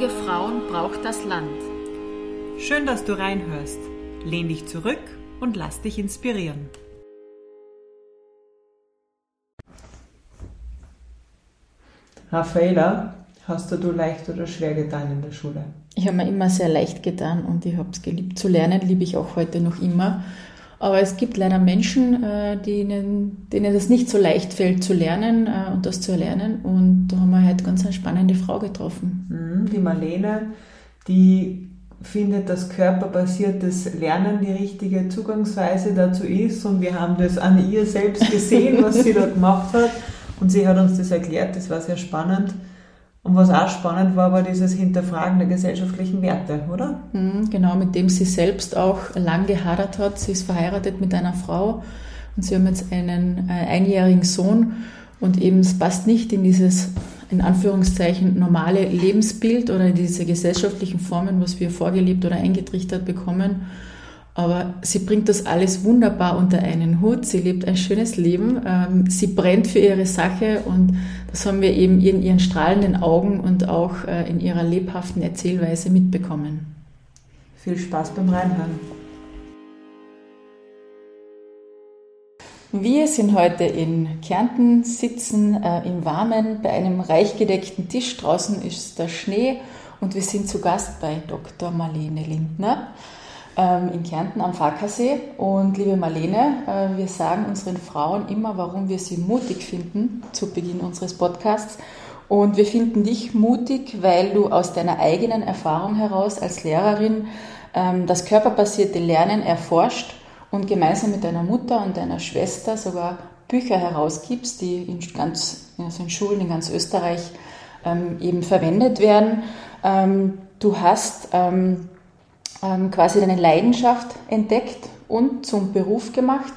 Mutige Frauen braucht das Land. Schön, dass du reinhörst. Lehn dich zurück und lass dich inspirieren. Raffaela, hast du, du leicht oder schwer getan in der Schule? Ich habe mir immer sehr leicht getan und ich habe es geliebt zu lernen, liebe ich auch heute noch immer. Aber es gibt leider Menschen, äh, denen, denen es nicht so leicht fällt zu lernen äh, und das zu erlernen. Und da haben wir halt ganz eine spannende Frau getroffen. Mhm, die Marlene, die findet, dass körperbasiertes Lernen die richtige Zugangsweise dazu ist. Und wir haben das an ihr selbst gesehen, was sie da gemacht hat. Und sie hat uns das erklärt, das war sehr spannend. Und was auch spannend war, war dieses Hinterfragen der gesellschaftlichen Werte, oder? Mhm, genau, mit dem sie selbst auch lang gehadert hat. Sie ist verheiratet mit einer Frau und sie haben jetzt einen äh, einjährigen Sohn und eben es passt nicht in dieses in Anführungszeichen normale Lebensbild oder in diese gesellschaftlichen Formen, was wir vorgelebt oder eingetrichtert bekommen. Aber sie bringt das alles wunderbar unter einen Hut. Sie lebt ein schönes Leben. Ähm, sie brennt für ihre Sache und das haben wir eben in ihren strahlenden Augen und auch äh, in ihrer lebhaften Erzählweise mitbekommen. Viel Spaß beim Reinhören. Wir sind heute in Kärnten, sitzen äh, im Warmen bei einem reich gedeckten Tisch. Draußen ist der Schnee und wir sind zu Gast bei Dr. Marlene Lindner in Kärnten am Farkasee. Und liebe Marlene, äh, wir sagen unseren Frauen immer, warum wir sie mutig finden zu Beginn unseres Podcasts. Und wir finden dich mutig, weil du aus deiner eigenen Erfahrung heraus als Lehrerin ähm, das körperbasierte Lernen erforscht und gemeinsam mit deiner Mutter und deiner Schwester sogar Bücher herausgibst, die in, ganz, also in Schulen in ganz Österreich ähm, eben verwendet werden. Ähm, du hast ähm, quasi deine Leidenschaft entdeckt und zum Beruf gemacht.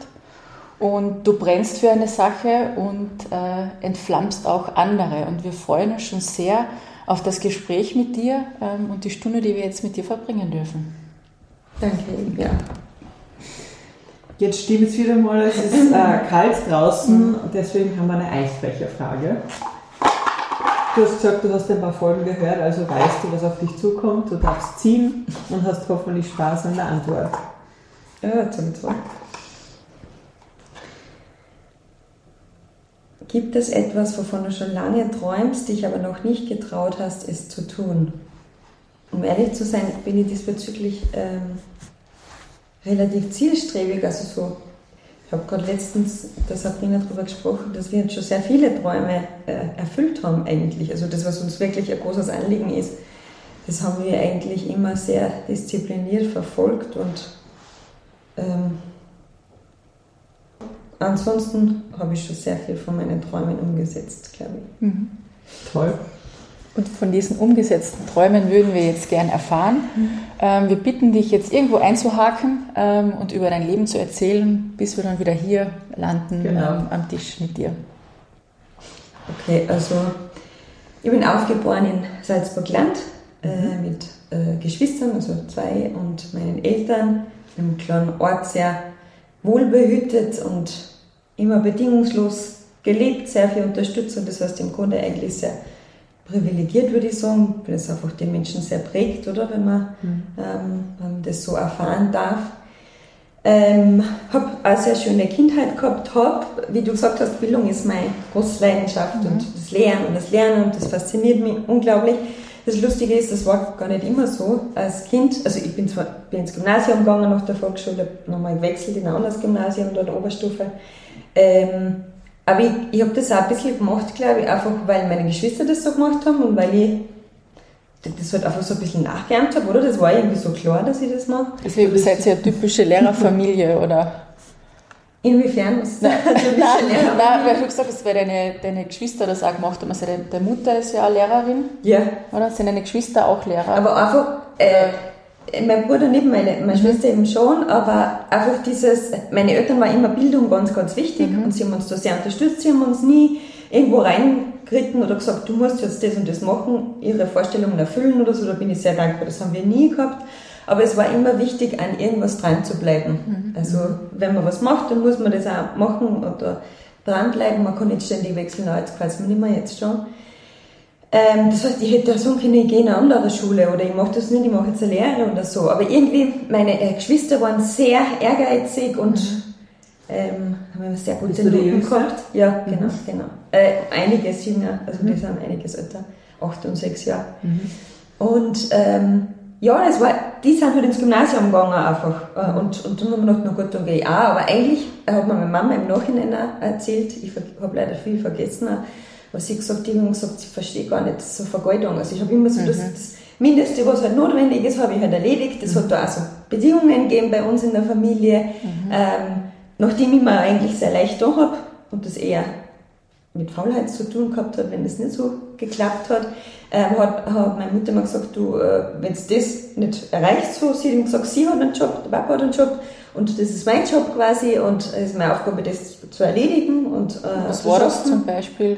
Und du brennst für eine Sache und äh, entflammst auch andere. Und wir freuen uns schon sehr auf das Gespräch mit dir ähm, und die Stunde, die wir jetzt mit dir verbringen dürfen. Danke, ja. Jetzt stimmt es wieder mal, es ist äh, kalt draußen und deswegen haben wir eine Eisbecherfrage. Du hast gesagt, du hast ein paar Folgen gehört, also weißt du, was auf dich zukommt. Du darfst ziehen und hast hoffentlich Spaß an der Antwort. Ja, zum Zweck. Gibt es etwas, wovon du schon lange träumst, dich aber noch nicht getraut hast, es zu tun? Um ehrlich zu sein, bin ich diesbezüglich ähm, relativ zielstrebig, also so habe gerade letztens der Sabrina darüber gesprochen, dass wir jetzt schon sehr viele Träume äh, erfüllt haben eigentlich. Also das, was uns wirklich ein großes Anliegen ist, das haben wir eigentlich immer sehr diszipliniert verfolgt und ähm, ansonsten habe ich schon sehr viel von meinen Träumen umgesetzt, glaube ich. Mhm. Toll. Und von diesen umgesetzten Träumen würden wir jetzt gern erfahren. Mhm. Ähm, wir bitten dich jetzt irgendwo einzuhaken ähm, und über dein Leben zu erzählen, bis wir dann wieder hier landen genau. ähm, am Tisch mit dir. Okay, also ich bin aufgeboren in Salzburg-Land äh, mhm. mit äh, Geschwistern, also zwei und meinen Eltern, im kleinen Ort sehr wohlbehütet und immer bedingungslos gelebt, sehr viel Unterstützung. Das heißt im Grunde eigentlich sehr privilegiert, würde ich sagen, weil es einfach den Menschen sehr prägt, oder, wenn man mhm. ähm, das so erfahren darf. Ähm, habe eine sehr schöne Kindheit gehabt, habe, wie du gesagt hast, Bildung ist meine große Leidenschaft mhm. und das Lernen und das Lernen und das fasziniert mich unglaublich. Das Lustige ist, das war gar nicht immer so. Als Kind, also ich bin zwar bin ins Gymnasium gegangen nach der Volksschule, habe nochmal gewechselt in ein anderes Gymnasium, dort Oberstufe. Ähm, aber ich, ich habe das auch ein bisschen gemacht, glaube ich, einfach weil meine Geschwister das so gemacht haben und weil ich das halt einfach so ein bisschen nachgeahmt habe, oder? Das war irgendwie so klar, dass ich das mache. Deswegen seid ihr eine typische Lehrerfamilie, oder? Inwiefern? Nein, nein, nein, weil du gesagt hast, weil deine, deine Geschwister das auch gemacht haben. Also deine, deine Mutter ist ja auch Lehrerin. Ja. Oder? Sind deine Geschwister auch Lehrer? Aber einfach, äh, mein Bruder nicht, meine, meine mhm. Schwester eben schon, aber einfach dieses, meine Eltern war immer Bildung ganz, ganz wichtig mhm. und sie haben uns da sehr unterstützt, sie haben uns nie irgendwo reingeritten oder gesagt, du musst jetzt das und das machen, ihre Vorstellungen erfüllen oder so, da bin ich sehr dankbar, das haben wir nie gehabt. Aber es war immer wichtig, an irgendwas dran zu bleiben. Mhm. Also, wenn man was macht, dann muss man das auch machen oder dranbleiben. Man kann nicht ständig wechseln, jetzt gefällt es mir nicht mehr, jetzt schon. Ähm, das heißt, ich hätte sagen können, ich gehe in eine andere Schule oder ich mache das nicht, ich mache jetzt eine Lehre oder so. Aber irgendwie, meine äh, Geschwister waren sehr ehrgeizig und ähm, haben sehr gute Noten gehabt. Ja, genau, genau. Äh, einiges jünger, also die sind einiges älter, acht und sechs Jahre. Und ähm, ja, das war, die sind halt ins Gymnasium gegangen einfach. Äh, Und, und dann haben wir gedacht, na gut, dann gehe ich auch. Aber eigentlich hat mir meine Mama im Nachhinein auch erzählt, ich habe leider viel vergessen, auch, was sie gesagt hat, die haben gesagt, sie verstehe gar nicht so Vergeudung. Also ich habe immer so das, das Mindeste, was halt notwendig ist, habe ich halt erledigt. Es hat da auch so Bedingungen gegeben bei uns in der Familie, ähm, nachdem ich mir eigentlich sehr leicht da habe und das eher mit Faulheit zu tun gehabt hat, wenn das nicht so geklappt hat, ähm, hat, hat meine Mutter mal gesagt, du, äh, wenn es das nicht erreicht so, sie hat ihm gesagt, sie hat einen Job, der Papa hat einen Job und das ist mein Job quasi und es ist meine Aufgabe, das zu erledigen und äh, Was war das zum Beispiel?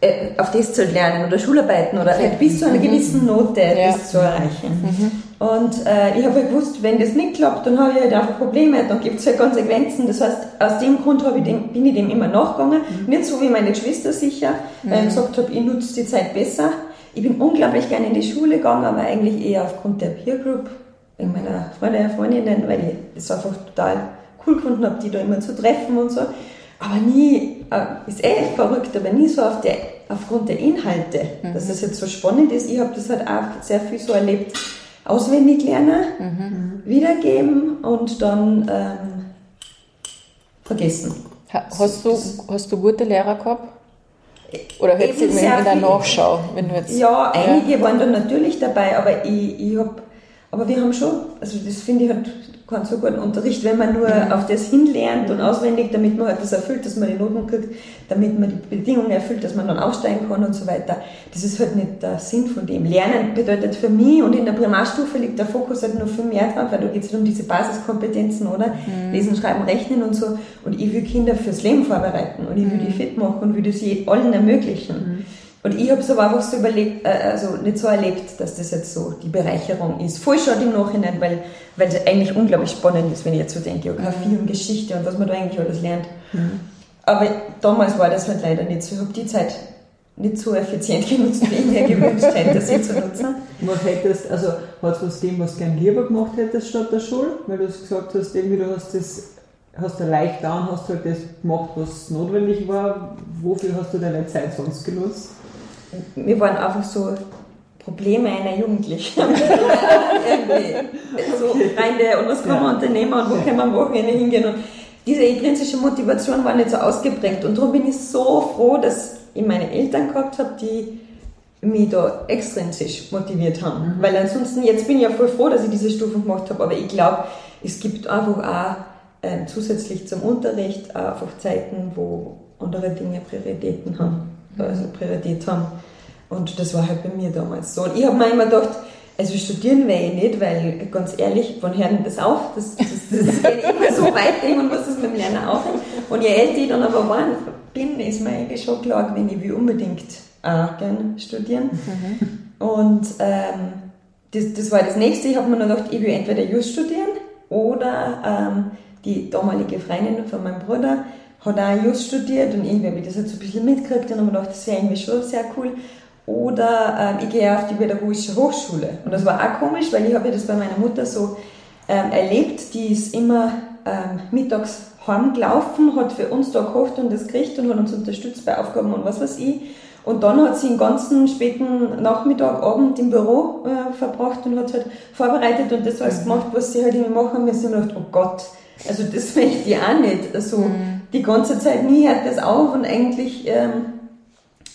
Äh, auf das zu lernen oder Schularbeiten oder halt bis zu einer gewissen Note Ja. das zu erreichen. Und äh, ich habe halt gewusst, wenn das nicht klappt, dann habe ich halt einfach Probleme, dann gibt es halt Konsequenzen. Das heißt, aus dem Grund ich dem, bin ich dem immer nachgegangen. Nicht so wie meine Geschwister sicher, weil ich gesagt habe, ich nutze die Zeit besser. Ich bin unglaublich gerne in die Schule gegangen, aber eigentlich eher aufgrund der Peer Group, wegen meiner Freunde, Freundinnen, weil ich das einfach total cool gefunden habe, die da immer zu treffen und so. Aber nie, äh, ist eh verrückt, aber nie so auf der, aufgrund der Inhalte, dass das jetzt so spannend ist. Ich habe das halt auch sehr viel so erlebt. Auswendig lernen, wiedergeben und dann ähm, vergessen. Ha- Hast du, hast du gute Lehrer gehabt? Oder hättest du in der. Nachschau, wenn du jetzt. Ja, einige waren dann natürlich dabei, aber ich, ich hab, aber wir haben schon, also das finde ich halt keinen so guten Unterricht, wenn man nur auf das hinlernt und auswendig, damit man halt das erfüllt, dass man die Noten kriegt, damit man die Bedingungen erfüllt, dass man dann aufsteigen kann und so weiter. Das ist halt nicht der Sinn von dem. Lernen bedeutet für mich und in der Primarstufe liegt der Fokus halt nur viel mehr drauf, weil da geht es um diese Basiskompetenzen, oder? Lesen, Schreiben, Rechnen und so. Und ich will Kinder fürs Leben vorbereiten und ich will die fit machen und will das allen ermöglichen. Und ich habe es aber einfach so überlegt, äh, also nicht so erlebt, dass das jetzt so die Bereicherung ist. Voll schon im Nachhinein, weil, weil es eigentlich unglaublich spannend ist, wenn ich jetzt so denke, Geografie und Geschichte und was man da eigentlich alles lernt. Aber damals war das halt leider nicht so. Ich habe die Zeit nicht so effizient genutzt, wie ich mir gewünscht hätte, sie zu nutzen. Was hättest, also hat es was gegeben, was du gern lieber gemacht hättest statt der Schule? Weil du hast gesagt hast, irgendwie du hast das, hast du leicht da und hast halt das gemacht, was notwendig war. Wofür hast du deine Zeit sonst genutzt? Wir waren einfach so Probleme einer Jugendlichen. Irgendwie so Freunde und was kann man unternehmen und wo kann man am Wochenende hingehen. Und diese intrinsische Motivation war nicht so ausgeprägt. Und darum bin ich so froh, dass ich meine Eltern gehabt habe, die mich da extrinsisch motiviert haben. Weil ansonsten, jetzt bin ich ja voll froh, dass ich diese Stufen gemacht habe, aber ich glaube, es gibt einfach auch ähm, zusätzlich zum Unterricht einfach Zeiten, wo andere Dinge Prioritäten haben, also Priorität haben. Und das war halt bei mir damals so. Und ich habe mir immer gedacht, also studieren werde ich nicht, weil ganz ehrlich, wann hört das auf? Das, das, das geht immer so weit und muss das mit dem Lernen aufhören. Und je älter ich dann aber war, bin, ist mir eigentlich schon klar gewesen, ich will unbedingt auch gerne studieren. Und ähm, das, das war das nächste. Ich habe mir dann gedacht, ich will entweder Just studieren oder ähm, die damalige Freundin von meinem Bruder hat auch Just studiert und irgendwie habe ich das halt so ein bisschen mitgekriegt und habe mir gedacht, das wäre irgendwie schon sehr cool. Oder ähm, ich gehe auf die pädagogische Hochschule. Und das war auch komisch, weil ich habe ja das bei meiner Mutter so ähm, erlebt, die ist immer ähm, mittags heimgelaufen, hat für uns da gekocht und das gekriegt und hat uns unterstützt bei Aufgaben und was weiß ich. Und dann hat sie den ganzen späten Nachmittag, Abend im Büro äh, verbracht und hat halt vorbereitet und das alles gemacht, was sie halt irgendwie machen müssen. Und ich gedacht, oh Gott, also das möchte ich auch nicht. Also die ganze Zeit nie hört das auf und eigentlich ähm,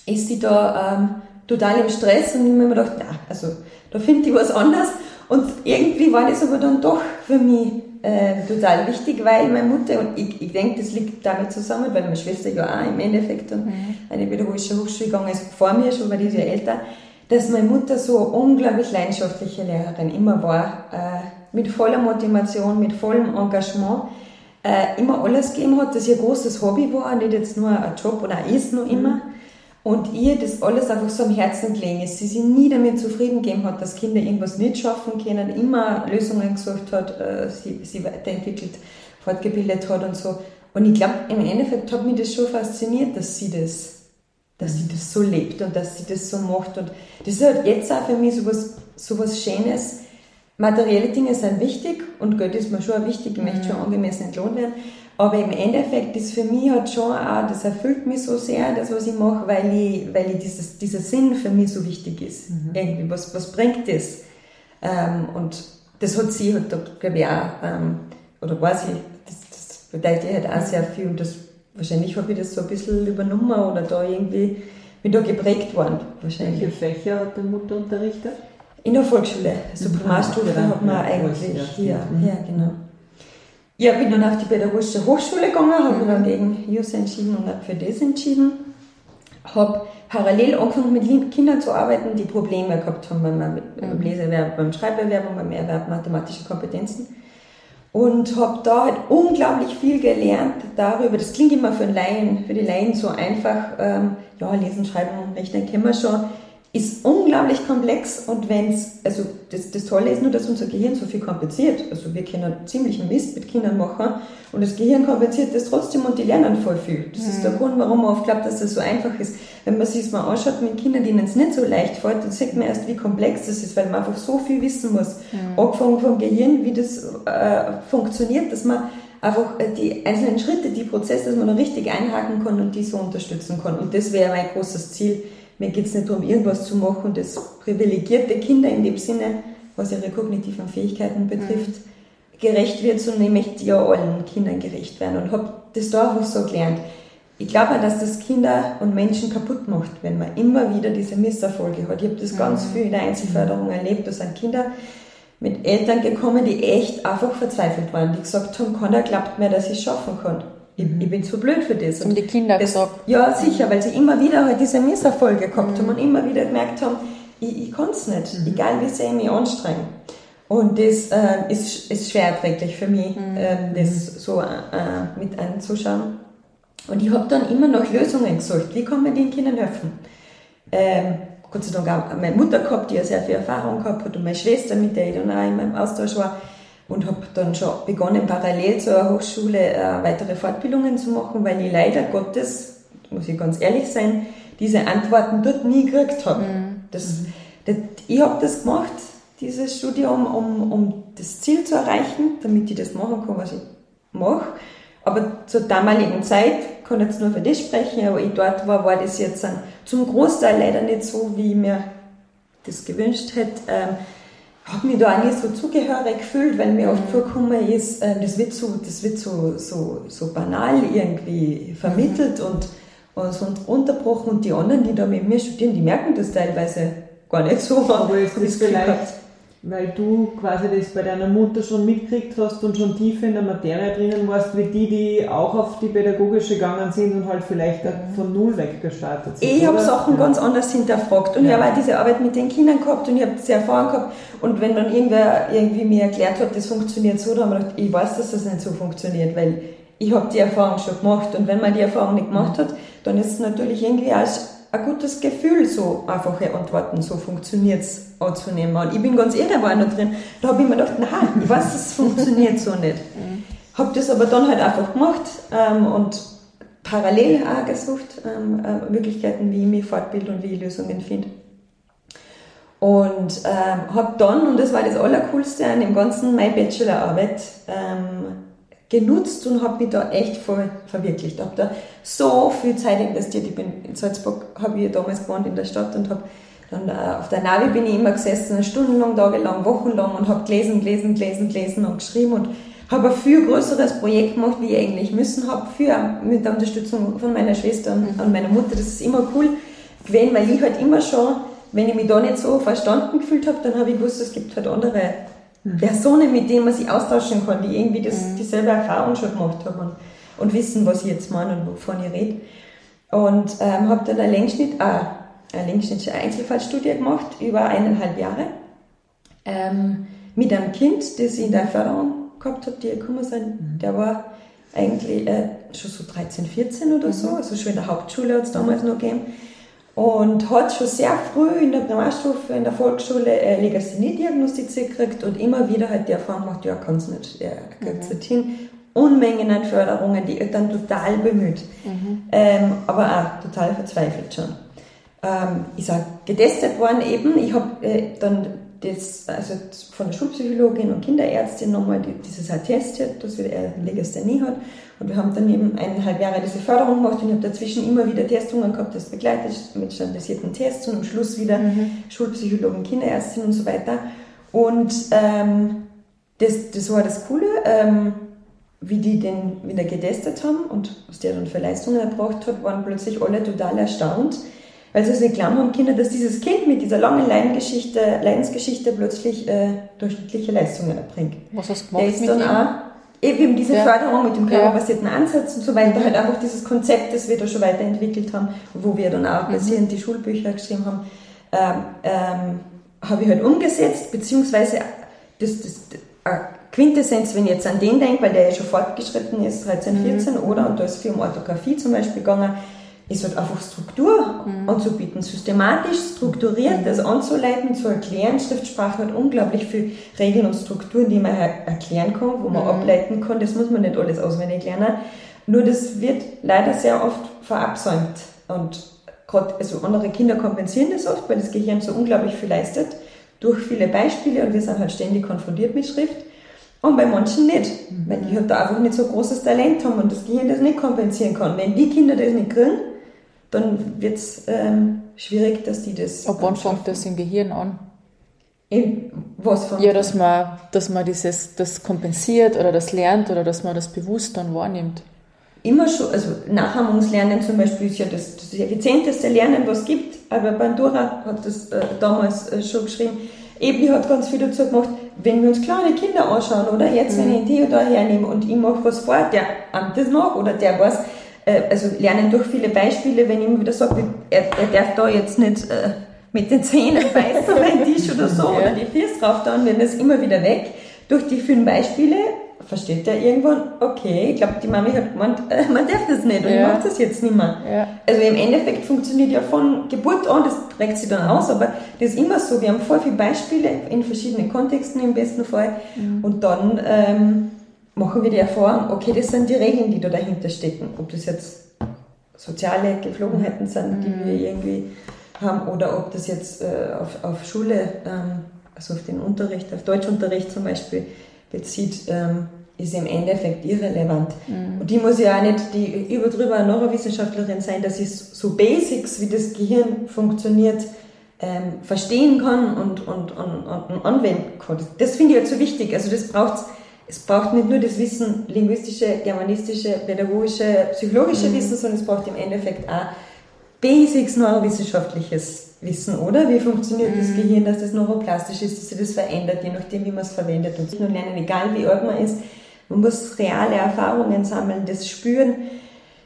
ist sie da ähm, total im Stress und ich habe mir gedacht, na, also da finde ich was anderes. Und irgendwie war das aber dann doch für mich äh, total wichtig, weil meine Mutter, und ich, ich denke, das liegt damit zusammen, weil meine Schwester ja auch im Endeffekt an eine pädagogische Hochschule gegangen ist, vor mir schon, weil die ist ja älter, dass meine Mutter so eine unglaublich leidenschaftliche Lehrerin immer war, äh, mit voller Motivation, mit vollem Engagement, äh, immer alles gegeben hat, dass ihr großes Hobby war, nicht jetzt nur ein Job oder ist nur immer. Und ihr das alles einfach so am Herzen gelegen ist. Sie sich nie damit zufrieden gegeben hat, dass Kinder irgendwas nicht schaffen können, immer Lösungen gesucht hat, äh, sie, sie weiterentwickelt, fortgebildet hat und so. Und ich glaube, im Endeffekt hat mich das schon fasziniert, dass sie das dass sie das so lebt und dass sie das so macht. Und das ist halt jetzt auch für mich so was, so was Schönes. Materielle Dinge sind wichtig und Geld ist mir schon wichtig, ich möchte schon angemessen entlohnt werden. Aber im Endeffekt ist für mich halt schon auch, das erfüllt mich so sehr, das, was ich mache, weil ich, weil ich dieses, dieser Sinn für mich so wichtig ist. Mhm. Irgendwie, was, was bringt das? Ähm, und das hat sie halt, glaube ich, auch, ähm, oder weiß ich, das, das bedeutet halt auch sehr viel und das, wahrscheinlich habe ich das so ein bisschen übernommen oder da irgendwie, bin da geprägt worden, wahrscheinlich. Welche Fächer hat deine Mutter unterrichtet? In der Volksschule, also Mhm. Primarstufe Ja, hat man ja, eigentlich ja, hier, mhm. ja, genau. Ja, bin dann auf die Pädagogische Hochschule gegangen, habe mich dann gegen JUS entschieden und habe für das entschieden. Habe parallel angefangen mit Kindern zu arbeiten, die Probleme gehabt haben beim, beim Leseerwerb, beim Schreiberwerb und beim Erwerb mathematischer Kompetenzen. Und habe da halt unglaublich viel gelernt darüber. Das klingt immer für, einen Laien, für die Laien so einfach. Ähm, ja, lesen, schreiben und rechnen kennen wir schon. Ist unglaublich komplex und wenn's, also das, das Tolle ist nur, dass unser Gehirn so viel kompliziert. Also wir können ziemlichen Mist mit Kindern machen und das Gehirn kompliziert das trotzdem und die lernen voll viel. Das ist der Grund, warum man oft glaubt, dass das so einfach ist. Wenn man sich das mal anschaut mit Kindern, denen es nicht so leicht fällt, dann sieht man erst, wie komplex das ist, weil man einfach so viel wissen muss. Angefangen vom Gehirn, wie das äh, funktioniert, dass man einfach äh, die einzelnen Schritte, die Prozesse, dass man da richtig einhaken kann und die so unterstützen kann. Und das wäre mein großes Ziel. Mir geht es nicht darum, irgendwas zu machen, das privilegierte Kinder in dem Sinne, was ihre kognitiven Fähigkeiten betrifft, gerecht wird, sondern ich möchte ja allen Kindern gerecht werden und habe das da einfach so gelernt. Ich glaube auch, dass das Kinder und Menschen kaputt macht, wenn man immer wieder diese Misserfolge hat. Ich habe das ganz viel in der Einzelförderung erlebt. Da sind Kinder mit Eltern gekommen, die echt einfach verzweifelt waren, die gesagt haben, keiner glaubt mehr, dass ich es schaffen kann. Ich, ich bin zu blöd für das. Haben die Kinder das, gesagt? Ja, sicher, weil sie immer wieder halt diese Misserfolge gehabt haben und immer wieder gemerkt haben, ich, ich kann es nicht, egal wie sehr ich mich anstrenge. Und das äh, ist, ist schwer erträglich für mich, ähm, das so äh, mit anzuschauen. Und ich habe dann immer noch Lösungen gesucht. Wie kann man den Kindern helfen? Ähm, Gott sei Dank auch meine Mutter gehabt, die ja sehr viel Erfahrung gehabt hat und meine Schwester, mit der ich dann auch in meinem Austausch war. Und habe dann schon begonnen, parallel zur Hochschule äh, weitere Fortbildungen zu machen, weil ich leider Gottes, muss ich ganz ehrlich sein, diese Antworten dort nie gekriegt habe. Das, das, ich habe das gemacht, dieses Studium, um, um das Ziel zu erreichen, damit ich das machen kann, was ich mache. Aber zur damaligen Zeit, kann jetzt nur für das sprechen, aber ich dort war, war das jetzt ein, zum Großteil leider nicht so, wie ich mir das gewünscht hätte. Ähm, habe mich da auch nicht so zugehörig gefühlt, weil mir oft vorgekommen ist, äh, das wird so, das wird so, so, so banal irgendwie vermittelt und, und so unterbrochen und die anderen, die da mit mir studieren, die merken das teilweise gar nicht so. Aber ich das vielleicht. Weil du quasi das bei deiner Mutter schon mitgekriegt hast und schon tief in der Materie drinnen warst, wie die, die auch auf die pädagogische gegangen sind und halt vielleicht von Null weg gestartet sind. Ich habe? Sachen Ja. ganz anders hinterfragt und Ja. ich habe auch diese Arbeit mit den Kindern gehabt und ich habe diese Erfahrung gehabt und wenn dann irgendwer irgendwie mir erklärt hat, das funktioniert so, dann habe ich gedacht, ich weiß, dass das nicht so funktioniert, weil ich habe die Erfahrung schon gemacht und wenn man die Erfahrung nicht gemacht hat, dann ist es natürlich irgendwie auch ein gutes Gefühl, so einfache Antworten, so funktioniert es anzunehmen. Und ich bin ganz ehrlich, da war noch drin, da habe ich mir gedacht, nein, ich weiß, das funktioniert so nicht. Habe das aber dann halt einfach gemacht ähm, und parallel auch gesucht, ähm, äh, Möglichkeiten, wie ich mich fortbilde und wie ich Lösungen finde. Und ähm, habe dann, und das war das Allercoolste an dem Ganzen, meine Bachelorarbeit ähm, genutzt und habe mich da echt voll verwirklicht. Habe da so viel Zeit investiert. Ich bin in Salzburg, habe ich damals gewohnt in der Stadt und habe dann äh, auf der Navi bin ich immer gesessen, stundenlang, tagelang, wochenlang und habe gelesen, gelesen, gelesen, gelesen und geschrieben und habe ein viel größeres Projekt gemacht, wie ich eigentlich müssen habe, für, mit der Unterstützung von meiner Schwester und, und meiner Mutter. Das ist immer cool gewesen, weil ich halt immer schon, wenn ich mich da nicht so verstanden gefühlt habe, dann habe ich gewusst, es gibt halt andere Personen, mit denen man sich austauschen kann, die irgendwie das, dieselbe Erfahrung schon gemacht haben und, und wissen, was ich jetzt meine und wovon ich rede. Und ähm, habe dann einen Längsschnitt, äh, eine längsschnittsche Einzelfallstudie gemacht, über eineinhalb Jahre, ähm, mit einem Kind, das ich in der Förderung gehabt habe, die gekommen sind. Der war eigentlich äh, schon so 13, 14 oder so, also schon in der Hauptschule hat es damals noch gegeben. Und hat schon sehr früh in der Primarstufe, in der Volksschule äh, Legasthenie diagnostiziert gekriegt und immer wieder halt die Erfahrung gemacht, ja, kann es nicht, er kriegt es nicht hin. Unmengen an Förderungen, die Eltern total bemüht, ähm, aber auch total verzweifelt schon. Ähm, ich sage, getestet worden eben, ich habe äh, dann das, also von der Schulpsychologin und Kinderärztin nochmal dieses attestiert, dass er Legasthenie hat. Und wir haben dann eben eineinhalb Jahre diese Förderung gemacht und ich habe dazwischen immer wieder Testungen gehabt, das begleitet mit standardisierten Tests und am Schluss wieder mhm. Schulpsychologen, Kinderärztin und so weiter. Und ähm, das, das war das Coole, ähm, wie die den wieder getestet haben und was der dann für Leistungen erbracht hat, waren plötzlich alle total erstaunt, weil sie sich glauben haben Kinder, dass dieses Kind mit dieser langen Leidensgeschichte, Leidensgeschichte plötzlich äh, durchschnittliche Leistungen erbringt. Was hast du gemacht Der ist mit dann ihm? auch eben diese Ja. Förderung mit dem körperbasierten Ansatz und so weiter, Mhm. halt einfach dieses Konzept, das wir da schon weiterentwickelt haben, wo wir dann Mhm. auch basierend die Schulbücher geschrieben haben, ähm, ähm, habe ich halt umgesetzt, beziehungsweise das, das, äh, Quintessenz, wenn ich jetzt an den denke, weil der ja schon fortgeschritten ist, 13, 14, oder, und da ist viel um Orthographie zum Beispiel gegangen, ist halt einfach Struktur anzubieten, systematisch, strukturiert das anzuleiten, zu erklären. Schriftsprache hat unglaublich viel Regeln und Strukturen, die man er- erklären kann, wo man ableiten kann. Das muss man nicht alles auswendig lernen. Nur das wird leider sehr oft verabsäumt. Und gerade, also andere Kinder kompensieren das oft, weil das Gehirn so unglaublich viel leistet, durch viele Beispiele und wir sind halt ständig konfrontiert mit Schrift. Und bei manchen nicht, weil die halt da einfach nicht so großes Talent haben und das Gehirn das nicht kompensieren kann. Wenn die Kinder das nicht kriegen, dann wird es ähm, schwierig, dass die das. Ab wann fängt das im Gehirn an? In, was von? Ja, dass man, dass man dieses, das kompensiert oder das lernt oder dass man das bewusst dann wahrnimmt. immer schon, also Nachahmungslernen zum Beispiel ist ja das, das effizienteste Lernen, was es gibt. Aber Bandura hat das äh, damals äh, schon geschrieben. Ebli hat ganz viel dazu gemacht, wenn wir uns kleine Kinder anschauen, oder jetzt, wenn ich einen Theodor hernehme und ich mache was vor, der ahmt das nach oder der weiß, also lernen durch viele Beispiele, wenn ich immer wieder sage, er, er darf da jetzt nicht äh, mit den Zähnen beißen, beim Tisch oder so, Ja. oder die Füße drauf da und werden das immer wieder weg. Durch die vielen Beispiele versteht er irgendwann, okay, ich glaube, die Mami hat gemeint, äh, man darf das nicht und ich Ja. mache das jetzt nicht mehr. Ja. Also im Endeffekt funktioniert ja von Geburt an, das trägt sich dann aus, aber das ist immer so. Wir haben voll viele Beispiele in verschiedenen Kontexten im besten Fall und dann ähm, machen wir die Erfahrung, okay, das sind die Regeln, die da dahinter stecken. Ob das jetzt soziale Geflogenheiten sind, die wir irgendwie haben oder ob das jetzt äh, auf, auf Schule, ähm, also auf den Unterricht, auf Deutschunterricht zum Beispiel bezieht, ähm, ist im Endeffekt irrelevant. Und die muss ja auch nicht die über drüber Neurowissenschaftlerin sein, dass ich so Basics, wie das Gehirn funktioniert, ähm, verstehen kann und, und, und, und anwenden kann. Das, das finde ich halt so wichtig. Also das braucht es braucht nicht nur das Wissen, linguistische, germanistische, pädagogische, psychologische Wissen, sondern es braucht im Endeffekt auch Basics neurowissenschaftliches Wissen, oder? Wie funktioniert das Gehirn, dass das neuroplastisch ist, dass sich das verändert, je nachdem, wie man es verwendet. Und nur lernen, egal wie alt man ist, man muss reale Erfahrungen sammeln, das spüren.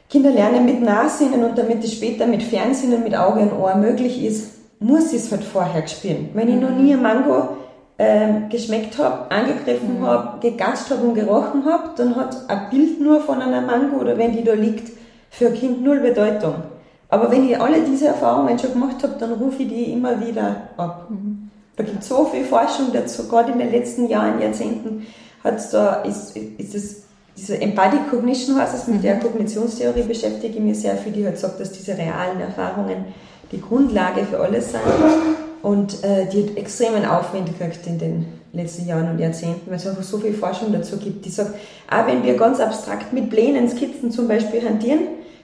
Kinder lernen mit Nahsinnen und damit es später mit Fernsinnen, mit Auge und Ohr möglich ist, muss ich es halt vorher spüren. Wenn ich noch nie ein Mango ähm, geschmeckt habe, angegriffen habe, gegatscht habe und gerochen habe, dann hat ein Bild nur von einer Mango oder wenn die da liegt, für ein Kind null Bedeutung. Aber wenn ich alle diese Erfahrungen schon gemacht habe, dann rufe ich die immer wieder ab. Da gibt es so viel Forschung dazu, gerade in den letzten Jahren, Jahrzehnten hat's da, ist, ist es, diese Embodied Cognition heißt es, mit der Kognitionstheorie beschäftige ich mich sehr viel, die halt sagt, dass diese realen Erfahrungen die Grundlage für alles sind. Und äh, die hat extremen Aufwind gekriegt in den letzten Jahren und Jahrzehnten, weil es einfach so viel Forschung dazu gibt, die sagt, auch wenn wir ganz abstrakt mit Plänen, Skizzen zum Beispiel hantieren,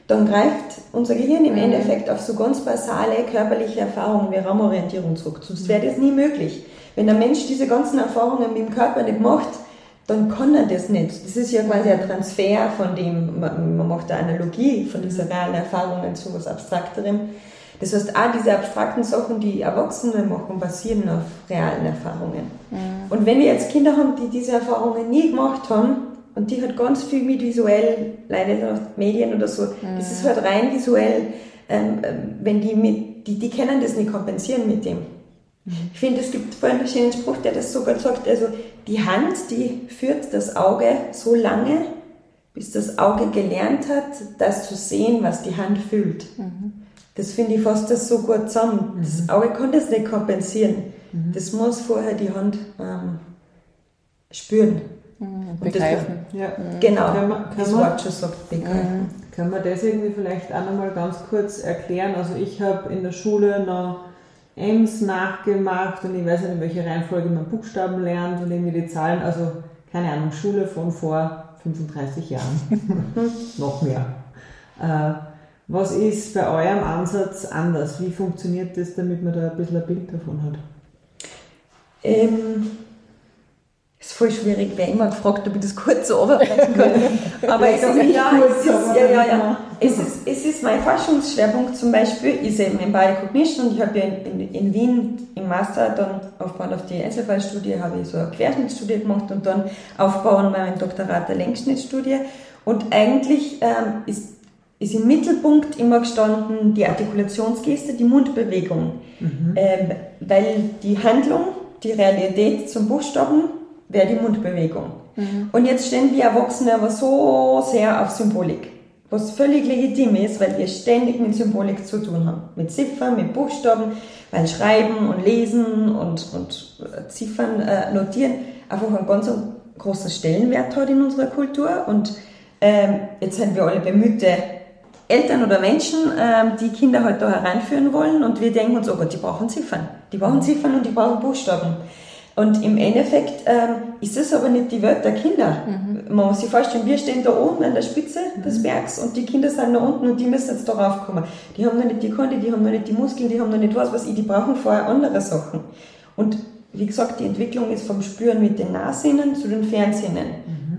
dann greift unser Gehirn im Endeffekt auf so ganz basale körperliche Erfahrungen wie Raumorientierung zurück. Sonst wäre das nie möglich. Wenn der Mensch diese ganzen Erfahrungen mit dem Körper nicht macht, dann kann er das nicht. Das ist ja quasi ein Transfer von dem, man, macht eine Analogie von diesen realen Erfahrungen zu was Abstrakterem. Das heißt, auch diese abstrakten Sachen, die Erwachsene machen, basieren auf realen Erfahrungen. Und wenn wir jetzt Kinder haben, die diese Erfahrungen nie gemacht haben, und die hat ganz viel mit visuell, leider durch Medien oder so, das ist halt rein visuell, ähm, ähm, wenn die mit, die, die können das nicht kompensieren mit dem. Ich finde, es gibt vorhin einen schönen Spruch, der das sogar sagt, also die Hand, die führt das Auge so lange, bis das Auge gelernt hat, das zu sehen, was die Hand fühlt. Das finde ich fast das so gut zusammen. Das Auge kann das nicht kompensieren. Das muss vorher die Hand ähm, spüren. Mhm, Und das- begreifen. Ja. Genau, Können wir, das können wir, Wort schon sagt, begreifen. können wir das irgendwie vielleicht auch nochmal ganz kurz erklären? Also ich habe in der Schule noch Ems nachgemacht und ich weiß nicht, in welcher Reihenfolge man Buchstaben lernt und irgendwie die Zahlen, also keine Ahnung, Schule von vor 35 Jahren. noch mehr. Äh, was ist bei eurem Ansatz anders? Wie funktioniert das, damit man da ein bisschen ein Bild davon hat? Ähm, ist voll schwierig, wer immer gefragt, ob ich das kurz so arbeiten kann. Aber es ist, ja, es ist, ja, ja, ja. Es ist, es ist mein Forschungsschwerpunkt zum Beispiel, ist eben im Biocognition und ich habe ja in, in, in Wien im Master dann aufbauend auf die Einzelfallstudie habe ich so eine Querschnittstudie gemacht und dann aufbauen mein Doktorat der Längsschnittstudie. Und eigentlich ähm, ist, ist im Mittelpunkt immer gestanden die Artikulationsgeste, die Mundbewegung. Ähm, weil die Handlung, die Realität zum Buchstaben wäre die Mundbewegung. Und jetzt stehen wir Erwachsene aber so sehr auf Symbolik, was völlig legitim ist, weil wir ständig mit Symbolik zu tun haben. Mit Ziffern, mit Buchstaben, weil Schreiben und Lesen und, und äh, Ziffern äh, notieren einfach einen ganz großen Stellenwert hat in unserer Kultur. Und ähm, jetzt sind wir alle bemühte Eltern oder Menschen, ähm, die Kinder halt da heranführen wollen und wir denken uns, oh Gott, die brauchen Ziffern. Die brauchen Ziffern und die brauchen Buchstaben. Und im Endeffekt ähm, ist es aber nicht die Welt der Kinder. Man muss sich vorstellen, wir stehen da oben an der Spitze des Bergs und die Kinder sind da unten und die müssen jetzt da raufkommen. Die haben noch nicht die Konti, die haben noch nicht die Muskeln, die haben noch nicht was, was ich, die brauchen vorher andere Sachen. Und wie gesagt, die Entwicklung ist vom Spüren mit den Nahsinnen zu den Fernsinnen.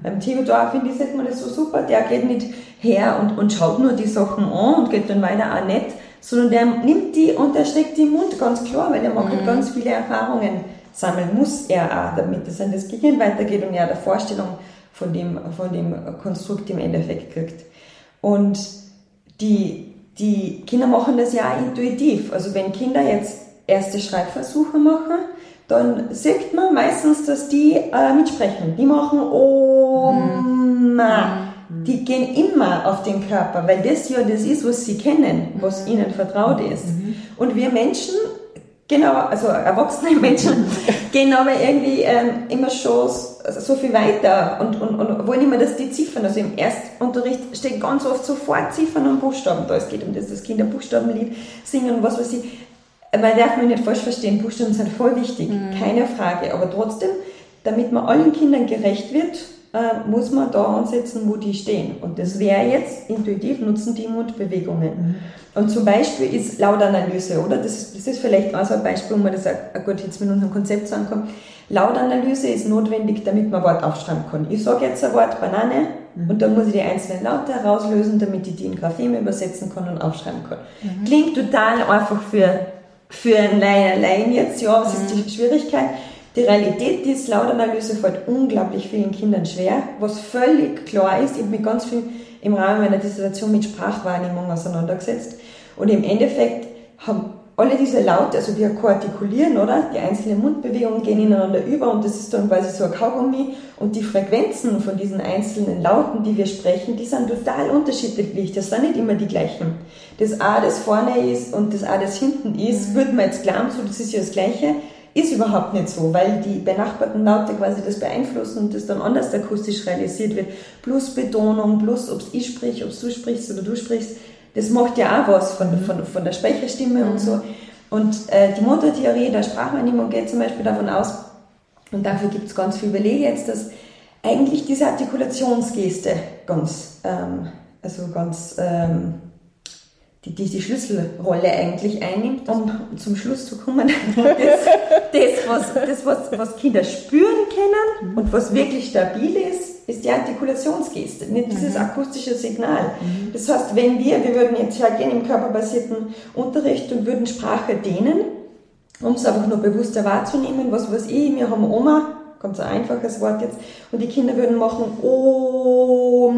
Beim Theodor, finde ich, sieht man das so super. Der geht nicht her und, und schaut nur die Sachen an und geht dann weiter auch nicht, sondern der nimmt die und der steckt die im Mund, ganz klar, weil er mag halt ganz viele Erfahrungen sammeln, muss er auch, damit es an das Gehirn weitergeht und er eine Vorstellung von dem, von dem Konstrukt im Endeffekt kriegt. Und die, die Kinder machen das ja auch intuitiv. Also wenn Kinder jetzt erste Schreibversuche machen, dann sieht man meistens, dass die äh, mitsprechen. Die machen Oma. Die gehen immer auf den Körper, weil das ja das ist, was sie kennen, was ihnen vertraut ist. Und wir Menschen, genau, also erwachsene Menschen, gehen aber irgendwie ähm, immer schon so, so viel weiter und, und, und wollen immer, dass die Ziffern, also im Erstunterricht steht ganz oft sofort Ziffern und Buchstaben da. Es geht um das, das Kinder Buchstabenlied singen und was weiß ich. Man darf mich nicht falsch verstehen, Buchstaben sind voll wichtig, keine Frage. Aber trotzdem, damit man allen Kindern gerecht wird, äh, muss man da ansetzen, wo die stehen. Und das wäre jetzt intuitiv, nutzen die Mundbewegungen. Und zum Beispiel ist Lautanalyse, oder? Das ist, das ist vielleicht auch so ein Beispiel, wo man das auch gut jetzt mit unserem Konzept zusammenkommt. Lautanalyse ist notwendig, damit man Wort aufschreiben kann. Ich sage jetzt ein Wort Banane und dann muss ich die einzelnen Laute herauslösen, damit ich die in Grapheme übersetzen kann und aufschreiben kann. Klingt total einfach für, für einen Laien Laien jetzt, ja, was ist die Schwierigkeit? Die Realität ist, Lautanalyse fällt unglaublich vielen Kindern schwer, was völlig klar ist. Ich habe mich ganz viel im Rahmen meiner Dissertation mit Sprachwahrnehmung auseinandergesetzt. Und im Endeffekt haben alle diese Laute, also wir koartikulieren, oder? Die einzelnen Mundbewegungen gehen ineinander über und das ist dann quasi so ein Kaugummi. Und die Frequenzen von diesen einzelnen Lauten, die wir sprechen, die sind total unterschiedlich. Das sind nicht immer die gleichen. Das A, das vorne ist und das A, das hinten ist, würde man jetzt glauben, so, das ist ja das Gleiche. Ist überhaupt nicht so, weil die benachbarten Laute quasi das beeinflussen und das dann anders akustisch realisiert wird. Plus Betonung, plus ob ich sprich, ob du sprichst oder du sprichst. Das macht ja auch was von, von, von der Sprecherstimme und so. Und äh, die Motortheorie der Sprachwahrnehmung geht zum Beispiel davon aus, und dafür gibt es ganz viele Belege jetzt, dass eigentlich diese Artikulationsgeste ganz, ähm, also ganz ähm, die, die die Schlüsselrolle eigentlich einnimmt, um zum Schluss zu kommen. Das, das, was, das was, was Kinder spüren können und was wirklich stabil ist, ist die Artikulationsgeste, nicht dieses akustische Signal. Das heißt, wenn wir, wir würden jetzt hergehen im körperbasierten Unterricht und würden Sprache dehnen, um es einfach nur bewusster wahrzunehmen, was weiß ich, wir haben Oma, ganz ein einfaches Wort jetzt, und die Kinder würden machen Oma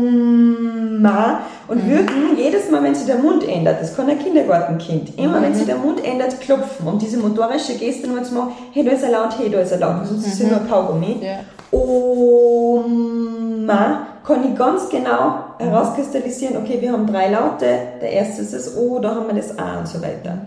und würden jedes Mal, wenn sich der Mund ändert, das kann ein Kindergartenkind, immer wenn sich der Mund ändert, klopfen, um diese motorische Geste nur zu machen, hey, da ist er laut, hey, da ist er laut, sonst ist es nur Kaugummi. Ja. Oma kann ich ganz genau herauskristallisieren, okay, wir haben drei Laute, der erste ist das O, da haben wir das A und so weiter.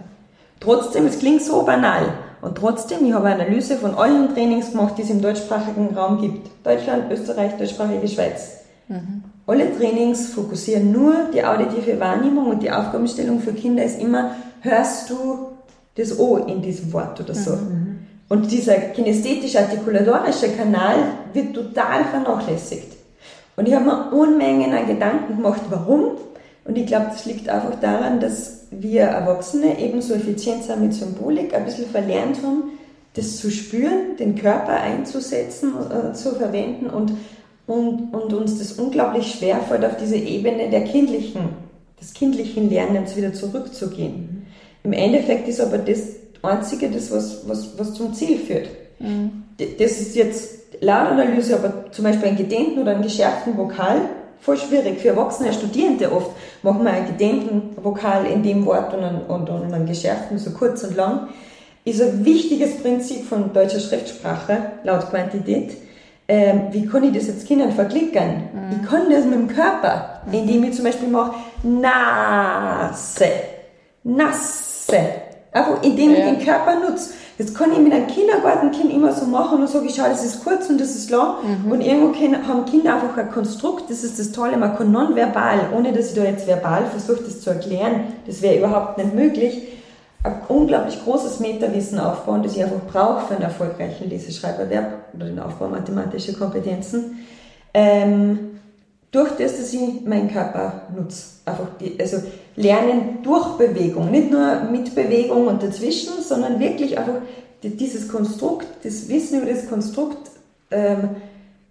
Trotzdem, es klingt so banal. Und trotzdem, ich habe eine Analyse von allen Trainings gemacht, die es im deutschsprachigen Raum gibt. Deutschland, Österreich, deutschsprachige Schweiz. Mhm. Alle Trainings fokussieren nur die auditive Wahrnehmung und die Aufgabenstellung für Kinder ist immer, hörst du das O in diesem Wort oder so. Mhm. Und dieser kinästhetisch-artikulatorische Kanal wird total vernachlässigt. Und ich habe mir Unmengen an Gedanken gemacht, warum. Und ich glaube, das liegt einfach daran, dass wir Erwachsene ebenso effizient sind mit Symbolik, ein bisschen verlernt haben, das zu spüren, den Körper einzusetzen, äh, zu verwenden und, und, und uns das unglaublich schwer fällt, auf diese Ebene der kindlichen, des kindlichen Lernens wieder zurückzugehen. Im Endeffekt ist aber das Einzige, das was, was, was zum Ziel führt. Mhm. Das ist jetzt Lautanalyse, aber zum Beispiel einen gedehnten oder einen geschärften Vokal, voll schwierig. Für erwachsene Studierende oft machen wir einen gedehnten Vokal in dem Wort und einen, und, und einen geschärften, so kurz und lang. Ist ein wichtiges Prinzip von deutscher Schriftsprache, laut Quantität. Ähm, wie kann ich das jetzt Kindern verklickern? Mhm. Ich kann das mit dem Körper, indem ich zum Beispiel mache Nase, Nasse. Einfach indem ich ja. den Körper nutze. Das kann ich mit einem Kindergartenkind immer so machen und sage, ich schau, das ist kurz und das ist lang. Mhm. Und irgendwo haben Kinder einfach ein Konstrukt, das ist das Tolle, man kann nonverbal, ohne dass ich da jetzt verbal versuche, das zu erklären, das wäre überhaupt nicht möglich, ein unglaublich großes Metawissen aufbauen, das ich einfach brauche für einen erfolgreichen Leseschreiberwerb oder den Aufbau mathematischer Kompetenzen. Ähm, durch das, dass ich meinen Körper nutze. Einfach die, also lernen durch Bewegung, nicht nur mit Bewegung und dazwischen, sondern wirklich einfach dieses Konstrukt, das Wissen über das Konstrukt ähm,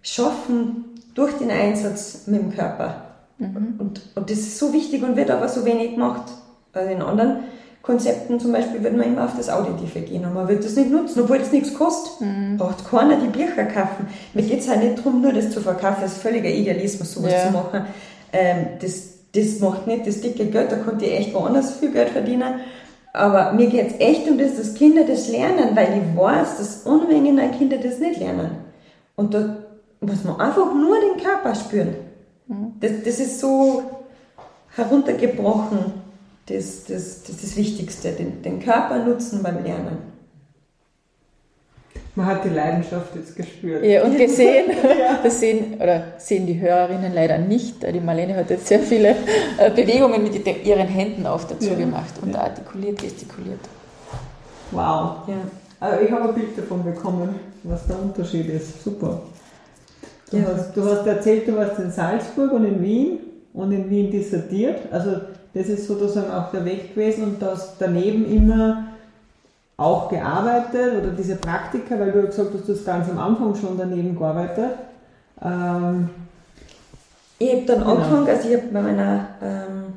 schaffen durch den Einsatz mit dem Körper. Mhm. Und, und das ist so wichtig und wird aber so wenig gemacht. Also in anderen Konzepten zum Beispiel wird man immer auf das Auditive gehen und man wird das nicht nutzen, obwohl das nichts kostet. Mhm. Braucht keiner die Bücher kaufen. Mir geht es halt nicht darum, nur das zu verkaufen, das ist völliger Idealismus, sowas ja. zu machen. Ähm, das, das macht nicht das dicke Geld, da konnte ich echt woanders viel Geld verdienen. Aber mir geht es echt um das, dass Kinder das lernen, weil ich weiß, dass Unmengen an Kinder das nicht lernen. Und da muss man einfach nur den Körper spüren. Mhm. Das, das ist so heruntergebrochen das, das, das ist das Wichtigste, den, den Körper nutzen beim Lernen. Man hat die Leidenschaft jetzt gespürt. Ja, und gesehen, das sehen, oder sehen die Hörerinnen leider nicht. Die Marlene hat jetzt sehr viele äh, Bewegungen mit ihren Händen auch dazu ja. gemacht und ja. artikuliert, gestikuliert. Wow. Ja. Also ich habe ein Bild davon bekommen, was der Unterschied ist. Super. Du, ja. hast, du hast erzählt, du warst in Salzburg und in Wien und in Wien dissertiert. Also das ist sozusagen auch der Weg gewesen und das daneben immer auch gearbeitet oder diese Praktika, weil du ja gesagt hast, du hast ganz am Anfang schon daneben gearbeitet. Ähm, ich habe dann genau. angefangen, also ich habe bei meiner ähm,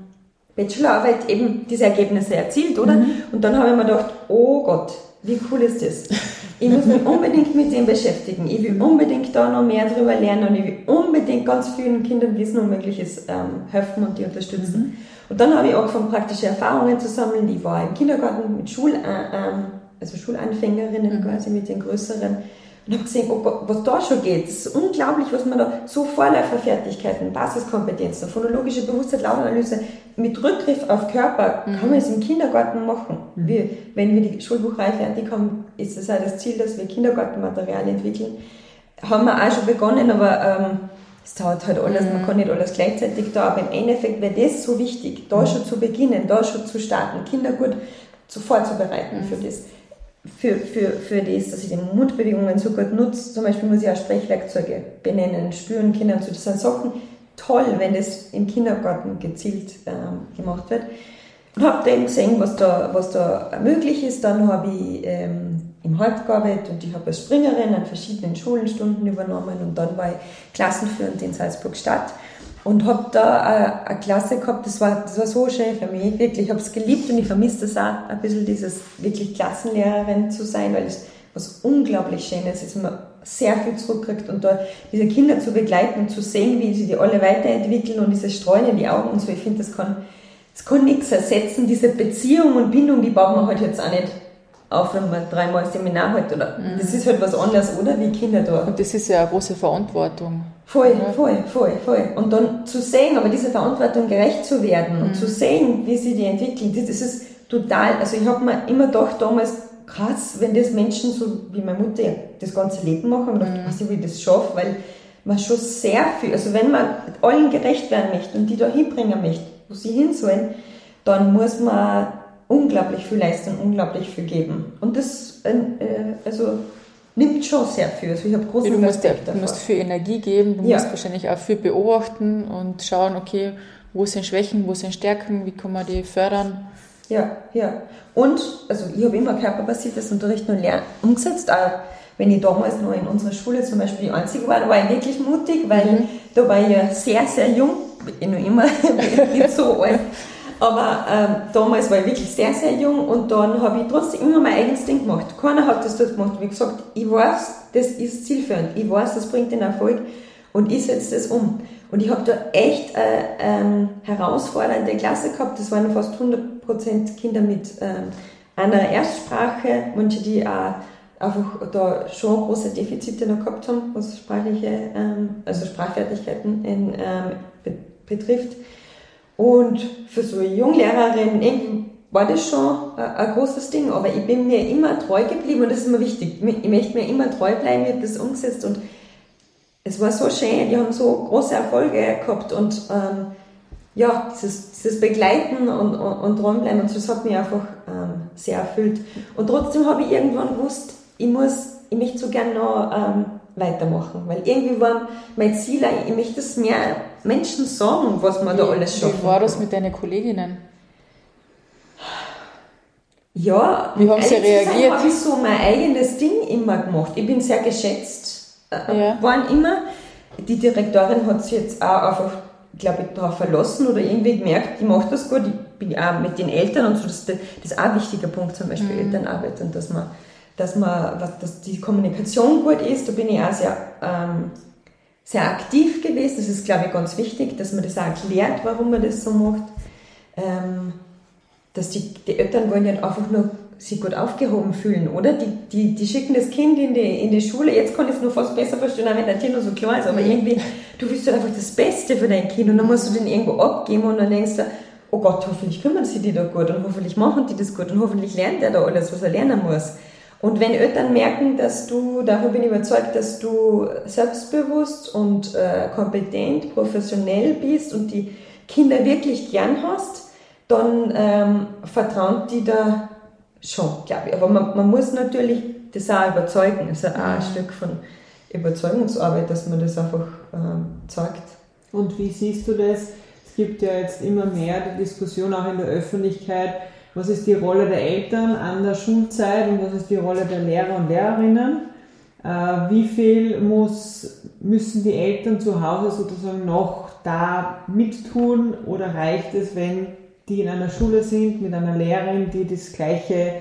Bachelorarbeit eben diese Ergebnisse erzielt, oder? Mhm. Und dann habe ich mir gedacht, oh Gott, wie cool ist das? Ich muss mich unbedingt mit dem beschäftigen. Ich will unbedingt da noch mehr darüber lernen und ich will unbedingt ganz vielen Kindern Wissen und Mögliches ähm, helfen und die unterstützen. Mhm. Und dann habe ich angefangen, praktische Erfahrungen zu sammeln. Ich war im Kindergarten mit Schul, äh, ähm, also Schulanfängerinnen mhm. quasi, mit den größeren. Und habe gesehen, oh Gott, was da schon geht. Es ist unglaublich, was man da, so Vorläuferfertigkeiten, Basiskompetenzen, phonologische Bewusstheit, Lautanalyse, mit Rückgriff auf Körper, mhm. kann man es im Kindergarten machen. Mhm. Wir, wenn wir die Schulbuchreihe fertig haben, ist es auch das Ziel, dass wir Kindergartenmaterial entwickeln. Haben wir auch schon begonnen, aber ähm, es dauert halt alles, mhm. man kann nicht alles gleichzeitig da, aber im Endeffekt wäre das so wichtig, da mhm. schon zu beginnen, da schon zu starten, Kinder gut zu vorzubereiten mhm. für das. Für, für, für das, dass ich die Mundbewegungen so gut nutze. Zum Beispiel muss ich auch Sprechwerkzeuge benennen, spüren, Kindern zu. Das sind Sachen toll, wenn das im Kindergarten gezielt ähm, gemacht wird. Und habe dann gesehen, was da, was da möglich ist. Dann habe ich ähm, im Haupt gearbeitet und ich habe als Springerin an verschiedenen Schulenstunden übernommen und dann war ich klassenführend in Salzburg-Stadt und habe da eine, eine, Klasse gehabt, das war, das war so schön für mich, wirklich, ich habe es geliebt und ich vermisse das auch, ein bisschen dieses wirklich Klassenlehrerin zu sein, weil es was unglaublich Schönes ist, man sehr viel zurückkriegt und da diese Kinder zu begleiten und zu sehen, wie sie die alle weiterentwickeln und dieses Streuen in die Augen und so, ich finde, das kann, das kann nichts ersetzen, diese Beziehung und Bindung, die baut man halt jetzt auch nicht auf, wenn man dreimal Seminar hat. Oder, mhm. Das ist halt was anderes, oder? Wie Kinder da. Und das ist ja eine große Verantwortung. Voll, oder? voll, voll, voll. Und dann zu sehen, aber dieser Verantwortung gerecht zu werden mhm. und zu sehen, wie sie die entwickeln, das, das ist total, also ich habe mir immer gedacht damals, krass, wenn das Menschen so wie meine Mutter das ganze Leben machen. Und ich weiß nicht, wie ich das schaffe, weil man schon sehr viel, also wenn man allen gerecht werden möchte und die da hinbringen möchte, wo sie hin sollen, dann muss man unglaublich viel leisten, unglaublich viel geben. Und das, äh, also nimmt schon sehr viel. Also ich habe großen du musst, Respekt du musst viel Energie geben, du Ja. musst wahrscheinlich auch viel beobachten und schauen, okay, wo sind Schwächen, wo sind Stärken, wie kann man die fördern. Ja, ja. Und, also ich habe immer körperbasiertes Unterrichten und Lernen umgesetzt, auch wenn ich damals noch in unserer Schule zum Beispiel die Einzige war, da war ich wirklich mutig, weil da war ich ja sehr, sehr jung, bin ich noch immer nicht so alt, aber ähm, damals war ich wirklich sehr, sehr jung und dann habe ich trotzdem immer mein eigenes Ding gemacht. Keiner hat das dort gemacht. Wie gesagt, ich weiß, das ist zielführend, ich weiß, das bringt den Erfolg und ich setze das um. Und ich habe da echt äh, ähm, herausfordernde Klasse gehabt. Das waren fast 100% Kinder mit ähm, einer Erstsprache, manche, die auch einfach da schon große Defizite noch gehabt haben, was sprachliche, ähm, also Sprachfertigkeiten in, ähm, be betrifft. Und für so eine Junglehrerin irgendwie war das schon ein, ein großes Ding, aber ich bin mir immer treu geblieben und das ist mir wichtig. Ich möchte mir immer treu bleiben, ich habe das umgesetzt und es war so schön, die haben so große Erfolge gehabt und ähm, ja, dieses, dieses Begleiten und, und, und dranbleiben und so, das hat mich einfach ähm, sehr erfüllt. Und trotzdem habe ich irgendwann gewusst, ich muss, ich möchte so gerne noch ähm, weitermachen, weil irgendwie war mein Ziel, ich möchte es mehr Menschen sagen, was man da alles schaffen Wie war das mit deinen Kolleginnen? Ja, Wie haben sie reagiert? habe ich so mein eigenes Ding immer gemacht. Ich bin sehr geschätzt äh, Ja. waren immer. Die Direktorin hat sich jetzt auch einfach, glaube ich, darauf verlassen oder irgendwie gemerkt, die macht das gut. Ich bin auch mit den Eltern und so, das, das ist auch ein wichtiger Punkt, zum Beispiel Elternarbeit und dass man, dass man, was, dass die Kommunikation gut ist. Da bin ich auch sehr, ähm, sehr aktiv gewesen. Das ist, glaube ich, ganz wichtig, dass man das auch erklärt, warum man das so macht. Ähm, dass die, die Eltern wollen ja einfach nur sich gut aufgehoben fühlen, oder? Die, die, die schicken das Kind in die, in die Schule, jetzt kann ich es nur fast besser verstehen, auch wenn der Kind noch so klar ist, aber irgendwie, du willst halt einfach das Beste für dein Kind und dann musst du den irgendwo abgeben und dann denkst du, oh Gott, hoffentlich kümmern sie die da gut und hoffentlich machen die das gut und hoffentlich lernt er da alles, was er lernen muss. Und wenn Eltern merken, dass du, davon bin ich überzeugt, dass du selbstbewusst und äh, kompetent, professionell bist und die Kinder wirklich gern hast, dann ähm, vertrauen die da schon, glaube ich. Aber man, man muss natürlich das auch überzeugen. Es ist auch ein Stück von Überzeugungsarbeit, dass man das einfach ähm, zeigt. Und wie siehst du das? Es gibt ja jetzt immer mehr die Diskussion auch in der Öffentlichkeit, was ist die Rolle der Eltern an der Schulzeit und was ist die Rolle der Lehrer und Lehrerinnen? Äh, wie viel muss, müssen die Eltern zu Hause sozusagen noch da mittun oder reicht es, wenn die in einer Schule sind mit einer Lehrerin, die das gleiche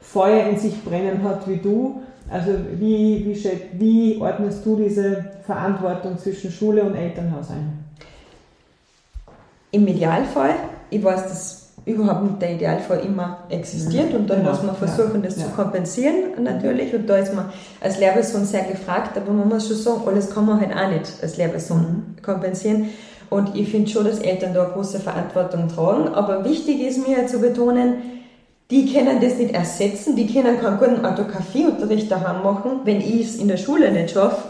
Feuer in sich brennen hat wie du? Also wie, wie, wie ordnest du diese Verantwortung zwischen Schule und Elternhaus ein? Im Idealfall, ich weiß, dass überhaupt nicht der Idealfall immer existiert und dann Genau, muss man versuchen, das ja. zu kompensieren natürlich. Und da ist man als Lehrperson sehr gefragt, aber man muss schon sagen, alles kann man halt auch nicht als Lehrperson kompensieren. Und ich finde schon, dass Eltern da eine große Verantwortung tragen, aber wichtig ist mir zu betonen, die können das nicht ersetzen, die können keinen guten Orthographieunterricht daheim machen, wenn ich es in der Schule nicht schaffe,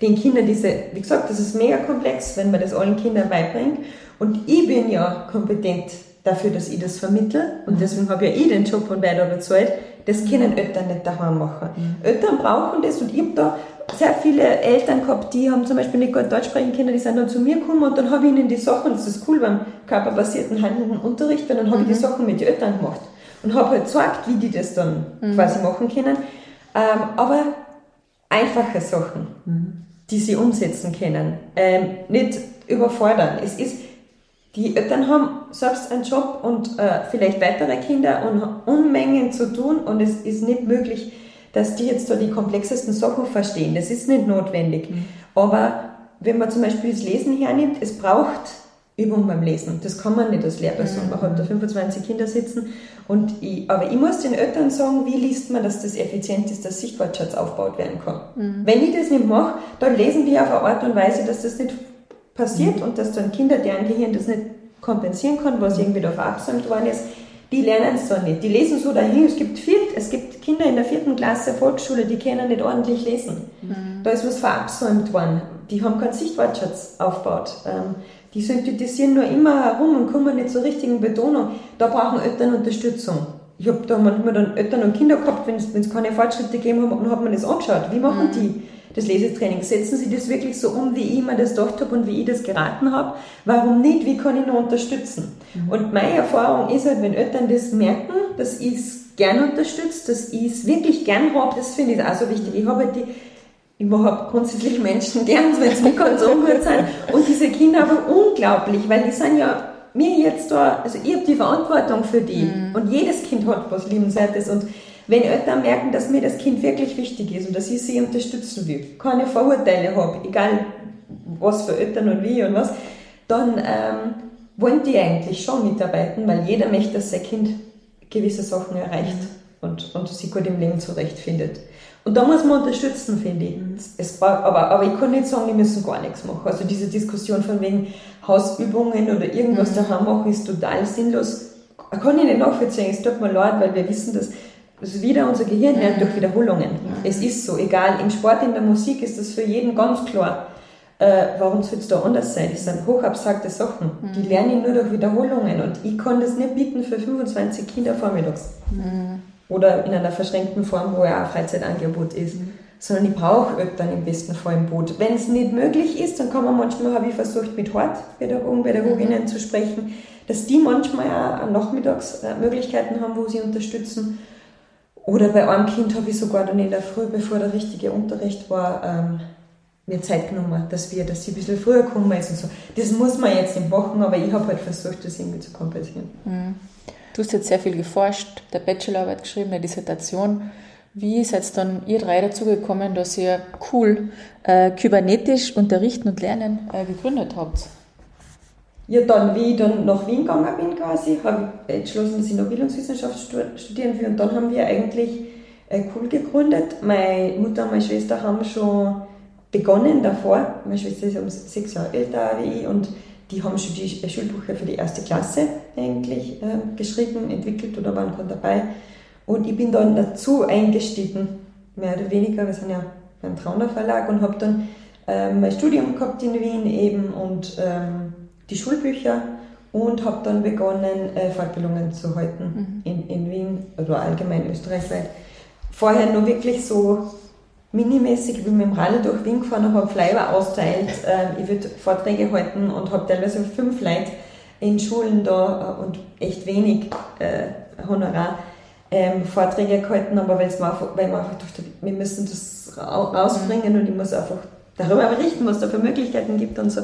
den Kindern diese, wie gesagt, das ist mega komplex, wenn man das allen Kindern beibringt. Und ich bin ja kompetent dafür, dass ich das vermittle. Und deswegen habe ja ich den Job und weiter bezahlt. Das können Eltern nicht daheim machen. Eltern brauchen das und ich habe da sehr viele Eltern gehabt, die haben zum Beispiel nicht gut Deutsch sprechen können, die sind dann zu mir gekommen und dann habe ich ihnen die Sachen, das ist cool beim körperbasierten handelnden Unterricht, weil dann habe ich die Sachen mit den Eltern gemacht und habe halt gezeigt, wie die das dann quasi machen können. Ähm, aber einfache Sachen, die sie umsetzen können. Ähm, nicht überfordern. Es ist, die Eltern haben selbst einen Job und äh, vielleicht weitere Kinder und haben Unmengen zu tun und es ist nicht möglich, dass die jetzt da die komplexesten Sachen verstehen. Das ist nicht notwendig. Aber wenn man zum Beispiel das Lesen hernimmt, es braucht Übung beim Lesen. Das kann man nicht als Lehrperson. Man hat da 25 Kinder sitzen. Und ich, aber ich muss den Eltern sagen, wie liest man, dass das effizient ist, dass Sichtwortschatz aufgebaut werden kann. Wenn ich das nicht mache, dann lesen die auf eine Art und Weise, dass das nicht passiert und dass dann Kinder, deren Gehirn das nicht kompensieren kann, was irgendwie da verabsäumt worden ist, die lernen es dann nicht. Die lesen so dahin, es gibt viel, es gibt Kinder in der vierten Klasse Volksschule, die können nicht ordentlich lesen. Mhm. Da ist was verabsäumt worden. Die haben keinen Sichtwortschatz aufgebaut. Ähm, die synthetisieren nur immer herum und kommen nicht zur richtigen Betonung. Da brauchen Eltern Unterstützung. Ich habe da manchmal dann Eltern und Kinder gehabt, wenn es keine Fortschritte gegeben hat, dann hat man das angeschaut. Wie machen mhm. die das Lesetraining? Setzen sie das wirklich so um, wie ich mir das gedacht habe und wie ich das geraten habe? Warum nicht? Wie kann ich noch unterstützen? Mhm. Und meine Erfahrung ist halt, wenn Eltern das merken, dass ich es gern unterstütze, dass ich es wirklich gern habe, das finde ich auch so wichtig. Ich habe halt die habe grundsätzlich Menschen gern, wenn sie nicht ganz ungut sind. Und diese Kinder aber unglaublich, weil die sind ja mir jetzt da, also ich habe die Verantwortung für die. Mhm. Und jedes Kind hat was Liebenswertes. Und wenn Eltern merken, dass mir das Kind wirklich wichtig ist und dass ich sie unterstützen will, keine Vorurteile habe, egal was für Eltern und wie und was, dann ähm, wollen die eigentlich schon mitarbeiten, weil jeder möchte, dass sein Kind gewisse Sachen erreicht mhm. und, und sich gut im Leben zurechtfindet. Und da muss man unterstützen, finde ich. Mhm. Es, aber, aber ich kann nicht sagen, die müssen gar nichts machen. Also diese Diskussion von wegen Hausübungen oder irgendwas mhm. daheim machen ist total sinnlos. Kann ich nicht nachvollziehen. Es tut mir leid, weil wir wissen, dass also wieder unser Gehirn lernt durch Wiederholungen. Mhm. Es ist so, egal, im Sport, in der Musik ist das für jeden ganz klar. Äh, warum soll es da anders sein? Das sind hochabstrakte Sachen. Mhm. Die lerne ich nur durch Wiederholungen und ich kann das nicht bieten für 25 Kinder vormittags. Mhm oder in einer verschränkten Form, wo ja auch Freizeitangebot ist. Mhm. Sondern ich brauche Eltern im besten Fall im Boot. Wenn es nicht möglich ist, dann kann man manchmal, habe ich versucht, mit Hortpädagogen, Pädagoginnen mhm. zu sprechen, dass die manchmal auch nachmittags äh, Möglichkeiten haben, wo sie unterstützen. Oder bei einem Kind habe ich sogar dann in der Früh, bevor der richtige Unterricht war, ähm, mir Zeit genommen, dass wir, dass sie ein bisschen früher kommen ist und so. Das muss man jetzt nicht machen, aber ich habe halt versucht, das irgendwie zu kompensieren. Mhm. Du hast jetzt sehr viel geforscht, der Bachelorarbeit geschrieben, eine Dissertation. Wie seid dann ihr drei dazu gekommen, dass ihr cool äh, kybernetisch unterrichten und lernen äh, gegründet habt? Ja, dann, wie ich dann nach Wien gegangen bin quasi, habe ich entschlossen, dass ich noch Bildungswissenschaft studieren will und dann haben wir eigentlich äh, cool gegründet. Meine Mutter und meine Schwester haben schon begonnen davor. Meine Schwester ist um sechs Jahre älter wie ich und die haben schon die Schulbücher für die erste Klasse eigentlich äh, geschrieben, entwickelt oder waren gerade dabei. Und ich bin dann dazu eingestiegen, mehr oder weniger. Wir sind ja beim Trauner Verlag und habe dann ähm, mein Studium gehabt in Wien eben und ähm, die Schulbücher und habe dann begonnen, äh, Fortbildungen zu halten mhm. in, in Wien oder allgemein österreichweit. Vorher nur wirklich so minimäßig, ich bin mit dem Rad durch Wien gefahren und habe Flyer austeilt. Ähm, ich würde Vorträge halten und habe teilweise fünf Leute in Schulen da äh, und echt wenig äh, Honorar ähm, Vorträge gehalten, aber weil man einfach, weil man einfach dachte, wir müssen das rausbringen und ich muss einfach darüber berichten, was da für Möglichkeiten gibt und so.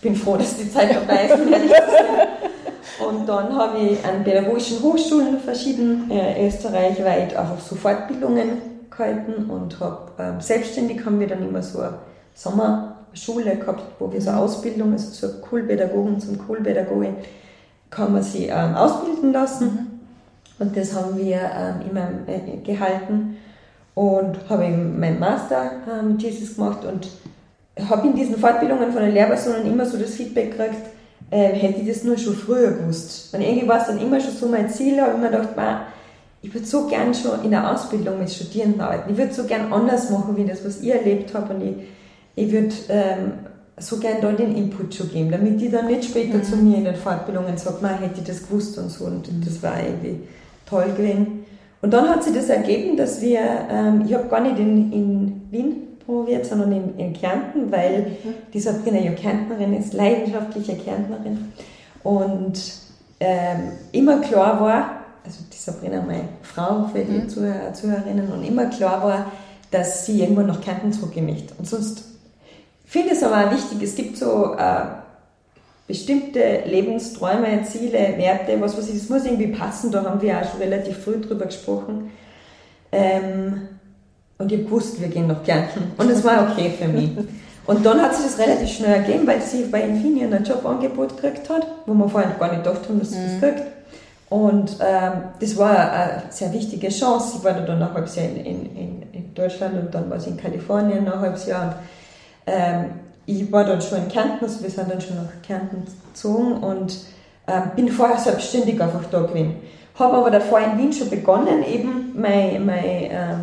Ich bin froh, dass die Zeit vorbei ist, Und dann habe ich an pädagogischen Hochschulen verschieden äh, österreichweit einfach so Fortbildungen gehalten und habe ähm, selbstständig haben wir dann immer so eine Sommerschule gehabt, wo wir so eine Ausbildung, also zur Coolpädagogen, zum Coolpädagogen, kann man sie ähm, ausbilden lassen. Mhm. Und das haben wir ähm, immer äh, gehalten und habe meinen Master ähm, Jesus gemacht und habe in diesen Fortbildungen von den Lehrpersonen immer so das Feedback gekriegt, äh, hätte ich das nur schon früher gewusst. Und irgendwie war es dann immer schon so mein Ziel, habe ich mir gedacht, man, ich würde so gern schon in der Ausbildung mit Studierenden arbeiten. Ich würde so gern anders machen, wie das, was ich erlebt habe. Und ich, ich würde ähm, so gern da den Input schon geben, damit die dann nicht später mhm. zu mir in den Fortbildungen sagt, man hätte ich das gewusst und so. Und das war irgendwie toll gewesen. Und dann hat sich das ergeben, dass wir, ähm, ich habe gar nicht in, in Wien promoviert, sondern in, in Kärnten, weil mhm. die Sabrina ja Kärntnerin ist, leidenschaftliche Kärntnerin. Und ähm, immer klar war, also die Sabrina, meine Frau, für die mhm. Zuhörer, Zuhörerinnen, und immer klar war, dass sie irgendwann nach Kärnten zurückgehen möchte. Und sonst finde ich es aber auch wichtig, es gibt so äh, bestimmte Lebensträume, Ziele, Werte, was weiß ich, das muss irgendwie passen, da haben wir auch schon relativ früh drüber gesprochen. Ähm, und ich habe gewusst, wir gehen nach Kärnten. Und es war okay für mich. Und dann hat sich das relativ schnell ergeben, weil sie bei Infineon ein Jobangebot gekriegt hat, wo wir vorher gar nicht gedacht haben, dass sie mhm. das kriegt. Und ähm, das war eine sehr wichtige Chance. Ich war dann ein halbes Jahr in, in, in Deutschland und dann war sie in Kalifornien ein halbes Jahr. Und, ähm, ich war dann schon in Kärnten, also wir sind dann schon nach Kärnten gezogen und ähm, bin vorher selbstständig einfach da gewesen. habe aber davor in Wien schon begonnen, eben mein, mein äh,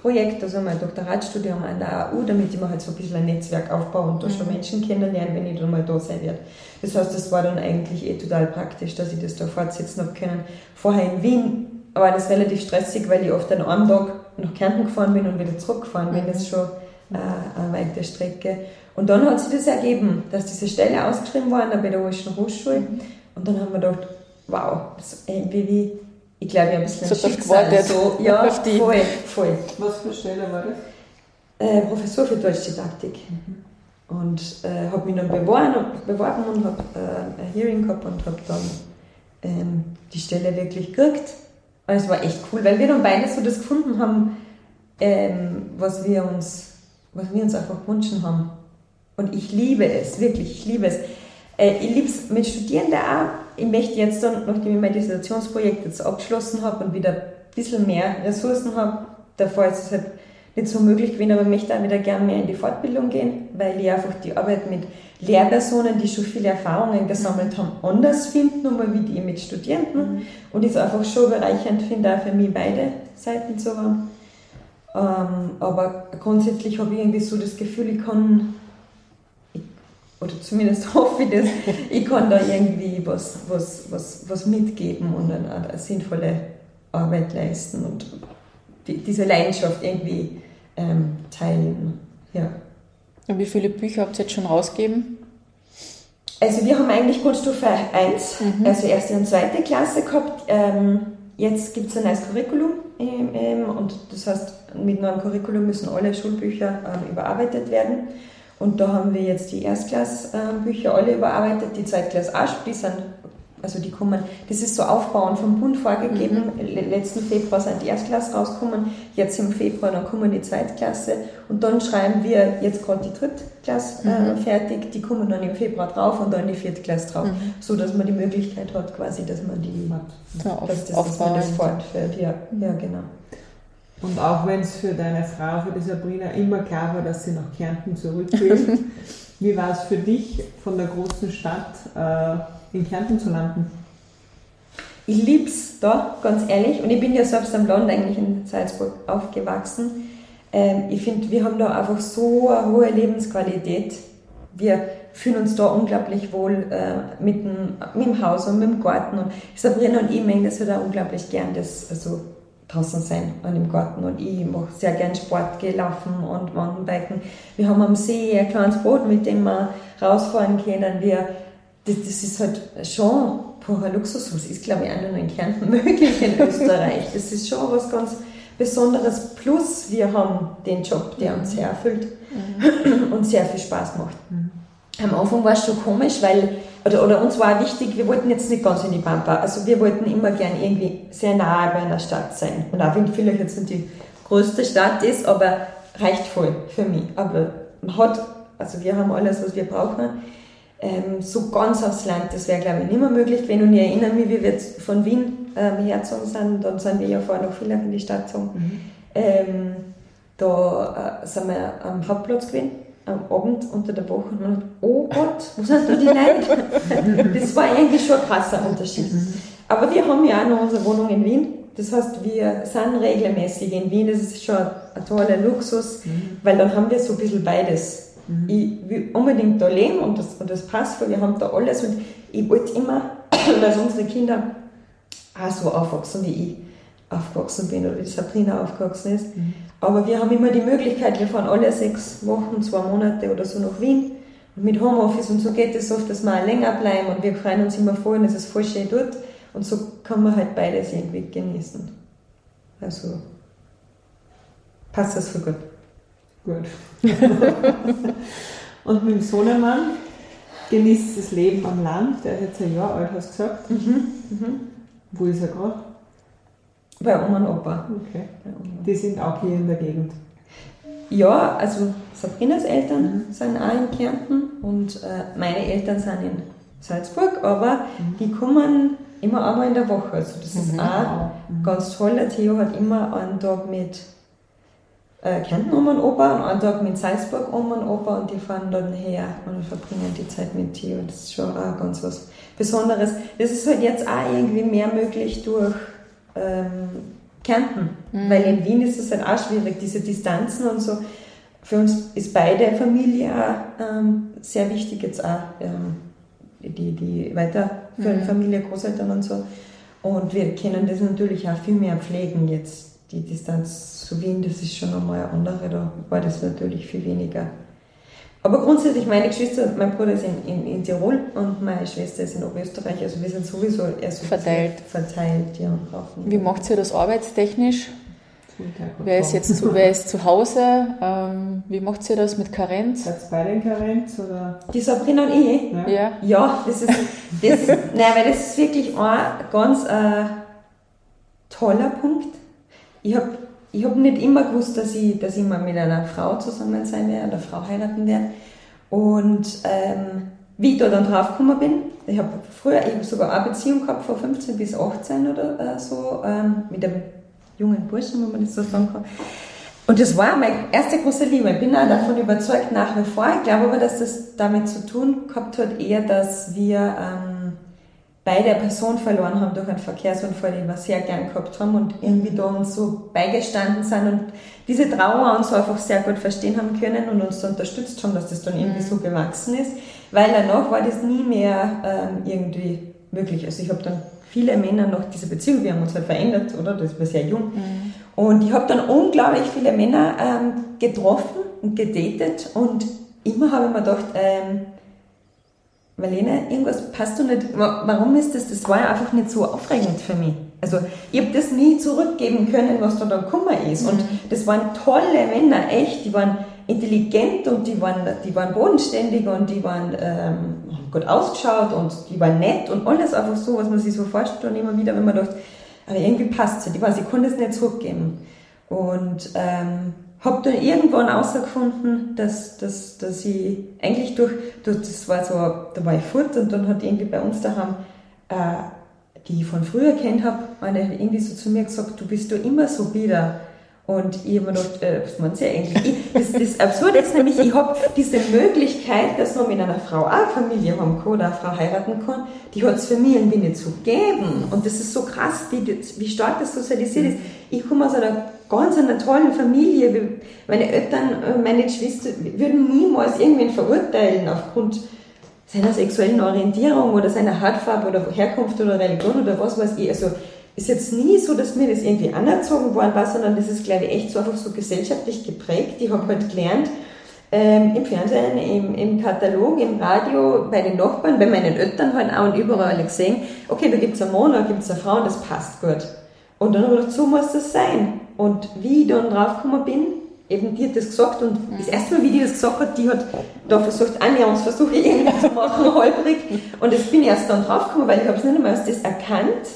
Dissertationsprojekt, also mein Doktoratstudium an der AU, damit ich mir halt so ein bisschen ein Netzwerk aufbaue und da schon Menschen kennenlernen, wenn ich dann mal da sein werde. Das heißt, das war dann eigentlich eh total praktisch, dass ich das da fortsetzen habe können. Vorher in Wien war das relativ stressig, weil ich oft an einem Tag nach Kärnten gefahren bin und wieder zurückgefahren bin. Das ist schon äh, eine weite Strecke. Und dann hat sich das ergeben, dass diese Stelle ausgeschrieben war bei der Oberischen Hochschule. Und dann haben wir gedacht, wow, das ist irgendwie wie, ich glaube, ein bisschen So ein Schicksal. So, ja, auf die- voll, voll. Was für Stelle war das? Äh, Professor für Deutschdidaktik. Und äh, habe mich dann beworben, beworben und habe äh, ein Hearing gehabt und habe dann ähm, die Stelle wirklich gekriegt. Und es war echt cool, weil wir dann beide so das gefunden haben, ähm, was, wir uns, was wir uns einfach gewünscht haben. Und ich liebe es, wirklich, ich liebe es. Äh, ich liebe es mit Studierenden auch. Ich möchte jetzt dann, nachdem ich mein Dissertationsprojekt jetzt abgeschlossen habe und wieder ein bisschen mehr Ressourcen habe, davor ist es halt nicht so möglich gewesen, aber ich möchte auch wieder gerne mehr in die Fortbildung gehen, weil ich einfach die Arbeit mit Lehrpersonen, die schon viele Erfahrungen gesammelt haben, anders finde, nochmal wie die mit Studierenden. Und ich es einfach schon bereichernd finde, auch für mich beide Seiten zu haben. Ähm, aber grundsätzlich habe ich irgendwie so das Gefühl, ich kann, oder zumindest hoffe ich das, ich kann da irgendwie was, was, was, was mitgeben und eine, eine sinnvolle Arbeit leisten und die, diese Leidenschaft irgendwie ähm, teilen. Ja. Und wie viele Bücher habt ihr jetzt schon rausgegeben? Also wir haben eigentlich Grundstufe 1, also erste und zweite Klasse gehabt. Ähm, jetzt gibt es ein neues Curriculum ähm, ähm, und das heißt, mit neuem Curriculum müssen alle Schulbücher ähm, überarbeitet werden. Und da haben wir jetzt die Erstklassbücher alle überarbeitet, die Zweitklasse auch, die sind, also die kommen, das ist so aufbauend vom Bund vorgegeben. Le- Letzten Februar sind die Erstklasse rausgekommen, jetzt im Februar dann kommen die Zweitklasse. Und dann schreiben wir jetzt gerade die Drittklasse äh, fertig, die kommen dann im Februar drauf und dann die Viertklasse drauf, so dass man die Möglichkeit hat quasi, dass man die, So auf, dass, das, dass man das fortführt. Ja, ja genau. Und auch wenn es für deine Frau, für die Sabrina, immer klar war, dass sie nach Kärnten zurück will, wie war es für dich, von der großen Stadt äh, in Kärnten zu landen? Ich lieb's da, ganz ehrlich. Und ich bin ja selbst am Land eigentlich in Salzburg aufgewachsen. Ähm, ich finde, wir haben da einfach so eine hohe Lebensqualität. Wir fühlen uns da unglaublich wohl äh, mit, dem, mit dem Haus und mit dem Garten. Und Sabrina und ich mögen das halt auch unglaublich gern, das also draußen sein und im Garten. Und ich mache sehr gern Sport, gehe laufen und Mountainbiken. Wir haben am See ein kleines Boot, mit dem wir rausfahren können. Wir, das, das ist halt schon purer Luxus. Was ist, glaube ich, auch nur in Kärnten möglich in Österreich. Das ist schon was ganz Besonderes. Plus, wir haben den Job, der uns sehr erfüllt und sehr viel Spaß macht. Am Anfang war es schon komisch, weil, oder, oder uns war wichtig, wir wollten jetzt nicht ganz in die Pampa. Also wir wollten immer gern irgendwie sehr nahe bei einer Stadt sein. Und auch wenn vielleicht jetzt nicht die größte Stadt ist, aber reicht voll für mich. Aber man hat, also wir haben alles, was wir brauchen. Ähm, so ganz aufs Land, das wäre glaube ich nicht mehr möglich gewesen. Und ich erinnere mich, wie wir jetzt von Wien ähm, hergezogen sind, dann sind wir ja vorher noch viel in die Stadt gezogen. Ähm, da äh, sind wir am Hauptplatz gewesen, am Abend unter der Woche und man hat, oh Gott, wo sind da die Leute? das war eigentlich schon ein krasser Unterschied. Aber wir haben ja auch noch unsere Wohnung in Wien. Das heißt, wir sind regelmäßig in Wien. Das ist schon ein toller Luxus, weil dann haben wir so ein bisschen beides. Ich will unbedingt da leben und das, und das passt, weil wir haben da alles und ich wollte immer, dass unsere Kinder auch so aufwachsen, wie ich aufgewachsen bin oder wie Sabrina aufgewachsen ist. Aber wir haben immer die Möglichkeit, wir fahren alle sechs Wochen, zwei Monate oder so nach Wien. Und mit Homeoffice und so geht es oft, dass wir auch länger bleiben und wir freuen uns immer voll und es ist voll schön dort. Und so kann man halt beides irgendwie genießen. Also passt das für gut. Gut. Und mit dem Sohnemann genießt das Leben am Land. Der ist jetzt ein Jahr alt, hast du gesagt. Wo ist er gerade? Bei Oma und Opa. Okay. Oma. Die sind auch hier in der Gegend. Ja, also Sabrinas Eltern sind auch in Kärnten und äh, meine Eltern sind in Salzburg, aber die kommen immer einmal in der Woche. Also das ist auch ganz toll. Der Theo hat immer einen Tag mit äh, Kärnten Oma und Opa und einen Tag mit Salzburg Oma und Opa und die fahren dann her und verbringen die Zeit mit Theo. Das ist schon auch ganz was Besonderes. Das ist halt jetzt auch irgendwie mehr möglich durch ähm, Kärnten, mhm. weil in Wien ist es halt auch schwierig, diese Distanzen und so. Für uns ist beide Familie auch ähm, sehr wichtig jetzt auch, ähm, die, die weiterführende mhm. Familie, Großeltern und so. Und wir können das natürlich auch viel mehr pflegen jetzt. Die Distanz zu Wien, das ist schon einmal eine andere, da war das natürlich viel weniger. Aber grundsätzlich, meine Geschwister, mein Bruder ist in, in, in Tirol und meine Schwester ist in Oberösterreich, also wir sind sowieso eher so verteilt. verteilt ja, Wie macht ihr das arbeitstechnisch? Wer ist jetzt zu, wer ist zu Hause? Ähm, wie macht ihr das mit Karenz? Seid beide in Karenz? Oder? Die Sabrina und ich? Ja. Ja, ja das, ist, das, ist, nein, weil das ist wirklich ein ganz äh, toller Punkt. Ich habe ich hab nicht immer gewusst, dass ich, dass ich mal mit einer Frau zusammen sein werde, einer Frau heiraten werde. Und ähm, wie ich da dann draufgekommen bin, ich habe früher eben sogar eine Beziehung gehabt, von 15 bis 18 oder äh, so, ähm, mit einem jungen Burschen, wenn man das so sagen kann. Und das war meine erste große Liebe. Ich bin auch davon überzeugt nach wie vor. Ich glaube aber, dass das damit zu tun gehabt hat, eher, dass wir ähm, beide eine Person verloren haben durch einen Verkehrsunfall, den wir sehr gern gehabt haben und irgendwie da uns so beigestanden sind und diese Trauer uns so einfach sehr gut verstehen haben können und uns so unterstützt haben, dass das dann irgendwie so gewachsen ist. Weil danach war das nie mehr ähm, irgendwie möglich. Also ich habe dann viele Männer noch diese Beziehung, wir haben uns halt verändert, oder? Das war sehr jung. Mhm. Und ich habe dann unglaublich viele Männer ähm, getroffen und gedatet und immer habe ich mir gedacht, ähm, Marlene, irgendwas passt du nicht. Warum ist das? Das war ja einfach nicht so aufregend für mich. Also ich habe das nie zurückgeben können, was da dann gekommen ist. Und mhm. das waren tolle Männer, echt. Die waren intelligent und die waren, die waren bodenständig und die waren ähm, gut ausgeschaut und die waren nett und alles einfach so, was man sich so vorstellt und immer wieder, wenn man dachte, aber irgendwie passt es. Ich weiß, ich konnte es nicht zurückgeben. Und ähm, habe dann irgendwann herausgefunden, dass, dass, dass ich eigentlich durch, durch, das war so, da war ich fort und dann hat irgendwie bei uns daheim, äh, die ich von früher kennt habe, eine irgendwie so zu mir gesagt, du bist doch immer so bieder. Und ich habe mir gedacht, äh, was meint ihr eigentlich? Ich, das, das Absurde ist nämlich, ich habe diese Möglichkeit, dass man mit einer Frau auch Familie haben kann oder eine Frau heiraten kann, die hat es für mich irgendwie nicht so gegeben. Und das ist so krass, wie, wie stark das sozialisiert ist. Ich komme aus einer ganz einer tollen Familie. Meine Eltern, äh, meine Geschwister würden niemals irgendwen verurteilen aufgrund seiner sexuellen Orientierung oder seiner Hautfarbe oder Herkunft oder Religion oder was weiß ich. Also ist jetzt nie so, dass mir das irgendwie anerzogen worden war, sondern das ist, glaube ich, echt so einfach so gesellschaftlich geprägt. Ich habe halt gelernt, ähm, im Fernsehen, im, im Katalog, im Radio, bei den Nachbarn, bei meinen Eltern halt auch und überall gesehen, okay, da gibt es einen Mann, da gibt es eine Frau und das passt gut. Und dann habe ich gedacht, so muss das sein. Und wie ich dann draufgekommen bin, eben die hat das gesagt und das erste Mal, wie die das gesagt hat, die hat da versucht, Annäherungsversuche irgendwie zu machen, holprig. Und das bin ich erst dann draufgekommen, weil ich habe es nicht einmal als das erkannt,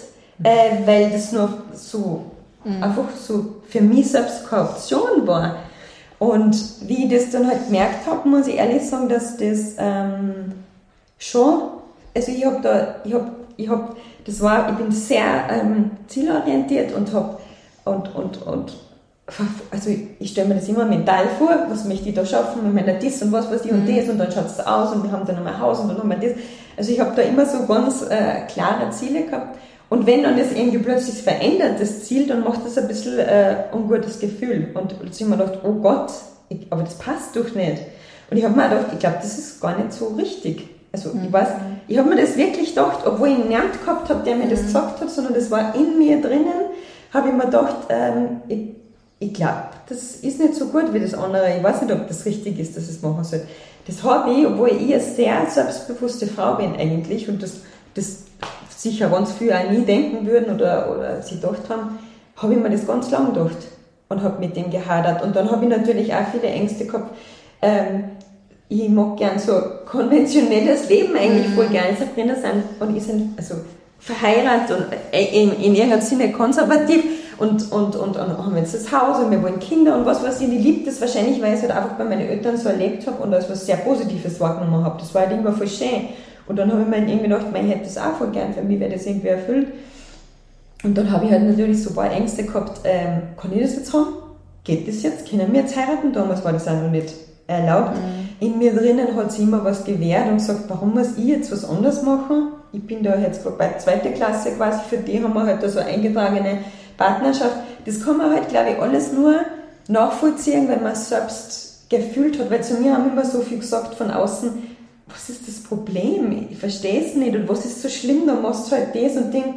äh, weil das nur so mhm. einfach so für mich selbst keine Option war. Und wie ich das dann halt gemerkt habe, muss ich ehrlich sagen, dass das ähm, schon, also ich habe da, ich habe, ich habe, das war, ich bin sehr ähm, zielorientiert und habe und, und, und also ich stelle mir das immer mental vor, was möchte ich da schaffen, wenn man das und was weiß ich und mhm. das und dann schaut es aus und wir haben dann noch ein Haus und dann haben wir das. Also ich habe da immer so ganz äh, klare Ziele gehabt und wenn dann das irgendwie plötzlich verändert, das Ziel, dann macht das ein bisschen äh, ungutes Gefühl. Und habe ich mir gedacht, oh Gott, ich, aber das passt doch nicht. Und ich habe mir gedacht, ich glaube, das ist gar nicht so richtig. Also ich weiß, ich habe mir das wirklich gedacht, obwohl ich niemand gehabt habe, der mir das mhm. gesagt hat, sondern das war in mir drinnen, habe ich mir gedacht, ähm, ich, ich glaube, das ist nicht so gut wie das andere. Ich weiß nicht, ob das richtig ist, dass ich es machen soll. Das habe ich, obwohl ich eine sehr selbstbewusste Frau bin eigentlich und das, das sicher ganz viele auch nie denken würden oder, oder sie gedacht haben, habe ich mir das ganz lang gedacht und habe mit dem gehadert. Und dann habe ich natürlich auch viele Ängste gehabt. Ähm, ich mag gern so konventionelles Leben eigentlich mhm. voll gern. Sabrina sind und ich sind also verheiratet und äh, in, in irgendeinem Sinne konservativ und, und, und, und haben jetzt das Haus und wir wollen Kinder und was weiß ich. Und ich liebe das wahrscheinlich, weil ich es halt einfach bei meinen Eltern so erlebt habe und als was sehr Positives wahrgenommen habe. Das war halt immer voll schön. Und dann habe ich mir irgendwie gedacht, ich hätte das auch voll gern, für mich wäre das irgendwie erfüllt. Und dann habe ich halt natürlich so ein paar Ängste gehabt, ähm, kann ich das jetzt haben? geht das jetzt? Können wir jetzt heiraten? Damals war das auch noch nicht erlaubt. Mhm. In mir drinnen hat sie immer was gewehrt und gesagt, warum muss ich jetzt was anderes machen? Ich bin da jetzt gerade bei zweiter Klasse quasi, für die haben wir halt da so eingetragene Partnerschaft. Das kann man halt, glaube ich, alles nur nachvollziehen, wenn man es selbst gefühlt hat. Weil zu mir haben immer so viel gesagt von außen, was ist das Problem? Ich verstehe es nicht und was ist so schlimm, dann machst du halt das und Ding.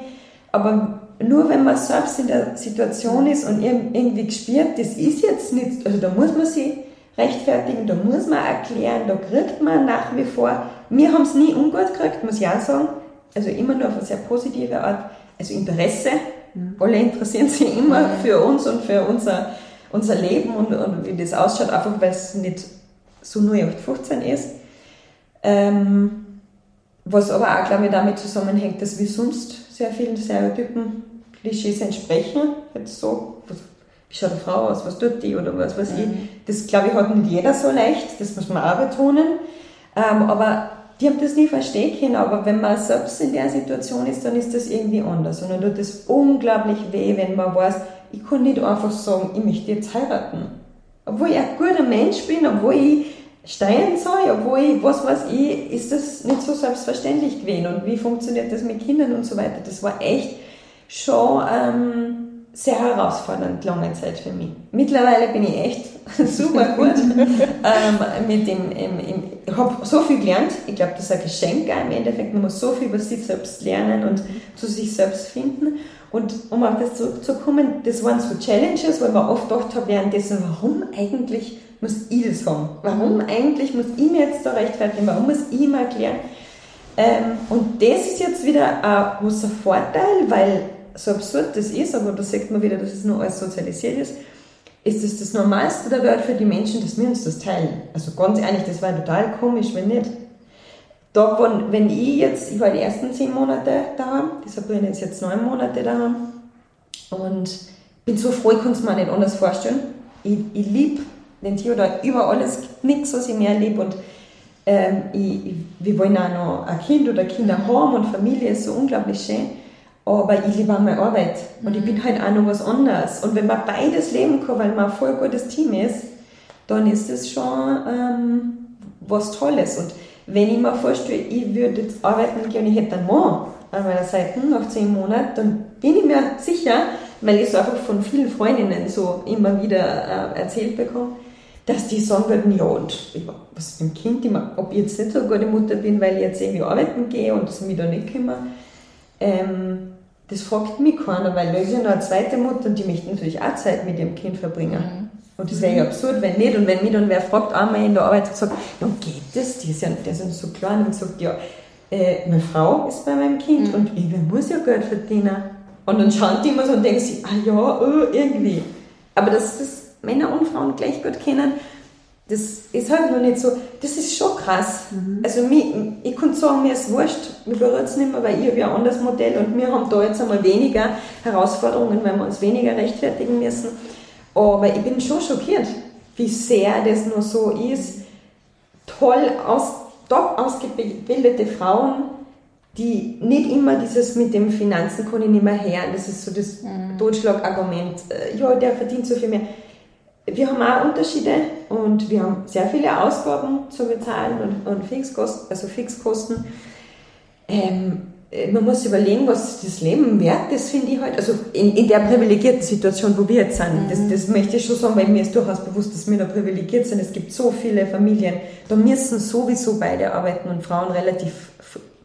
Aber nur wenn man selbst in der Situation ist und irgendwie gespürt, das ist jetzt nicht, also da muss man sich rechtfertigen, da muss man erklären, da kriegt man nach wie vor, wir haben es nie ungut gekriegt, muss ich auch sagen, also immer nur auf eine sehr positive Art, also Interesse, mhm. alle interessieren sich immer für uns und für unser, unser Leben und, und wie das ausschaut, einfach weil es nicht so 0815 ist. Ähm, was aber auch, glaube ich, damit zusammenhängt, dass wir sonst sehr vielen Stereotypen, Klischees entsprechen. Jetzt so, was, wie schaut eine Frau aus, was tut die oder was weiß mhm. ich. Das, glaube ich, hat nicht jeder so leicht, das muss man auch betonen. Ähm, aber die haben das nie verstehen können, aber wenn man selbst in der Situation ist, dann ist das irgendwie anders. Und dann tut es unglaublich weh, wenn man weiß, ich kann nicht einfach sagen, ich möchte jetzt heiraten. Obwohl ich ein guter Mensch bin, obwohl ich steuern soll, obwohl ich, was weiß ich, ist das nicht so selbstverständlich gewesen. Und wie funktioniert das mit Kindern und so weiter. Das war echt schon ähm, sehr herausfordernd lange Zeit für mich. Mittlerweile bin ich echt super gut ähm, mit dem, im, im, ich habe so viel gelernt. Ich glaube, das ist ein Geschenk im Endeffekt. Man muss so viel über sich selbst lernen und zu sich selbst finden. Und um auf das zurückzukommen, das waren so Challenges, weil man oft gedacht habe währenddessen, warum eigentlich muss ich das haben? Warum eigentlich muss ich mir jetzt da rechtfertigen? Warum muss ich mir erklären? Ähm, und das ist jetzt wieder ein großer Vorteil, weil so absurd das ist, aber da sieht man wieder, dass es nur alles sozialisiert ist, ist es das Normalste der Welt für die Menschen, dass wir uns das teilen. Also ganz ehrlich, das war total komisch, wenn nicht. Da, wenn, wenn ich jetzt, ich war die ersten zehn Monate daheim, die Sabrina ist jetzt neun Monate daheim und bin so froh, ich kann es mir nicht anders vorstellen. Ich, ich liebe den Theodor über alles, nichts, was ich mehr liebe und ähm, ich, wir wollen auch noch ein Kind oder Kinder haben und Familie ist so unglaublich schön aber ich liebe auch meine Arbeit und ich bin halt auch noch was anderes. Und wenn man beides leben kann, weil man ein voll gutes Team ist, dann ist das schon ähm, was Tolles. Und wenn ich mir vorstelle, ich würde jetzt arbeiten gehen und ich hätte einen Mann an meiner Seite nach zehn Monaten, dann bin ich mir sicher, weil ich es einfach von vielen Freundinnen so immer wieder äh, erzählt bekomme, dass die sagen würden, ja, und was mit dem Kind, ich mein, ob ich jetzt nicht so eine gute Mutter bin, weil ich jetzt irgendwie arbeiten gehe und mich da nicht kümmere, ähm, das fragt mich keiner, weil da ist ja noch eine zweite Mutter und die möchte natürlich auch Zeit mit ihrem Kind verbringen. Mhm. Und das wäre ja absurd, wenn nicht. Und wenn mich dann wer fragt, einmal in der Arbeit und sagt, ja, geht das? Die ist ja, ist ja so klein und sagt, ja, äh, meine Frau ist bei meinem Kind mhm. und ich muss ja Geld verdienen. Und dann schauen die immer so und denken sich, ah ja, oh, irgendwie. Aber dass das Männer und Frauen gleich gut kennen, das ist halt noch nicht so, das ist schon krass. Mhm. Also mich, ich kann sagen, mir ist wurscht, mir berührt es nicht mehr, weil ich habe ja ein anderes Modell und wir haben da jetzt einmal weniger Herausforderungen, weil wir uns weniger rechtfertigen müssen. Aber ich bin schon schockiert, wie sehr das nur so ist. Toll aus, top ausgebildete Frauen, die nicht immer dieses mit dem Finanzen kann ich nicht mehr hören, das ist so das mhm. Totschlagargument, äh, ja, der verdient so viel mehr wir haben auch Unterschiede und wir haben sehr viele Ausgaben zu bezahlen und, und Fixkosten, also Fixkosten. Ähm, man muss überlegen, was das Leben wert ist, finde ich halt. Also in, in der privilegierten Situation, wo wir jetzt sind. Das, mhm. das möchte ich schon sagen, weil mir ist durchaus bewusst, dass wir da privilegiert sind. Es gibt so viele Familien, da müssen sowieso beide arbeiten und Frauen relativ